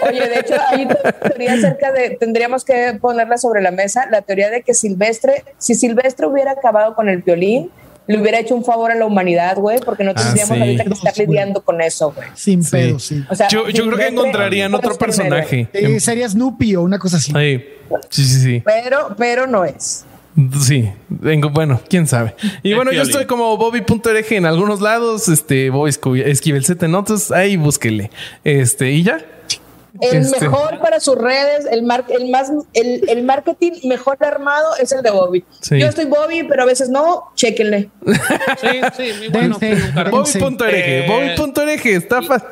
Oye, de hecho, hay una teoría acerca de, tendríamos que ponerla sobre la mesa, la teoría de que Silvestre, si Silvestre hubiera acabado con el violín, le hubiera hecho un favor a la humanidad, güey, porque no Ah, tendríamos sí. ahorita que estar lidiando con eso, güey. Sin Sí. pedo, sí. O sea, Yo, yo creo que encontrarían otro personaje. Eh, sería Snoopy o una cosa así. Ay, sí, sí, sí. Pero, pero no es. Sí, vengo, bueno, quién sabe. Y bueno, yo estoy como Bobby.org en algunos lados, este, Bobby Esquivel Z en otros, ahí búsquele. Este, y ya. El Este. mejor para sus redes, el, mar- el más, el, el marketing mejor armado es el de Bobby. Sí. Yo estoy Bobby, pero a veces no, chéquenle. Sí, sí, muy bueno. Carajo. Bobby.org, Eh, está fácil.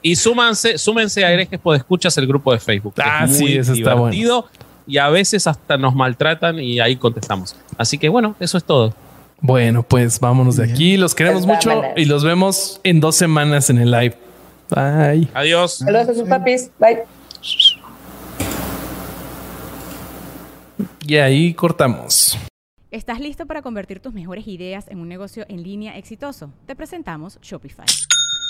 Y súmanse, súmense a Herejes Escuchas el grupo de Facebook. Ah, es sí, muy eso está divertido Y a veces hasta nos maltratan y ahí contestamos. Así que bueno, eso es todo. Bueno, pues vámonos de aquí. Los queremos Pues mucho vámonos. y los vemos en dos semanas en el live. Bye. Adiós. Saludos a sus papis. Bye. Y ahí cortamos. ¿Estás listo para convertir tus mejores ideas en un negocio en línea exitoso? Te presentamos Shopify.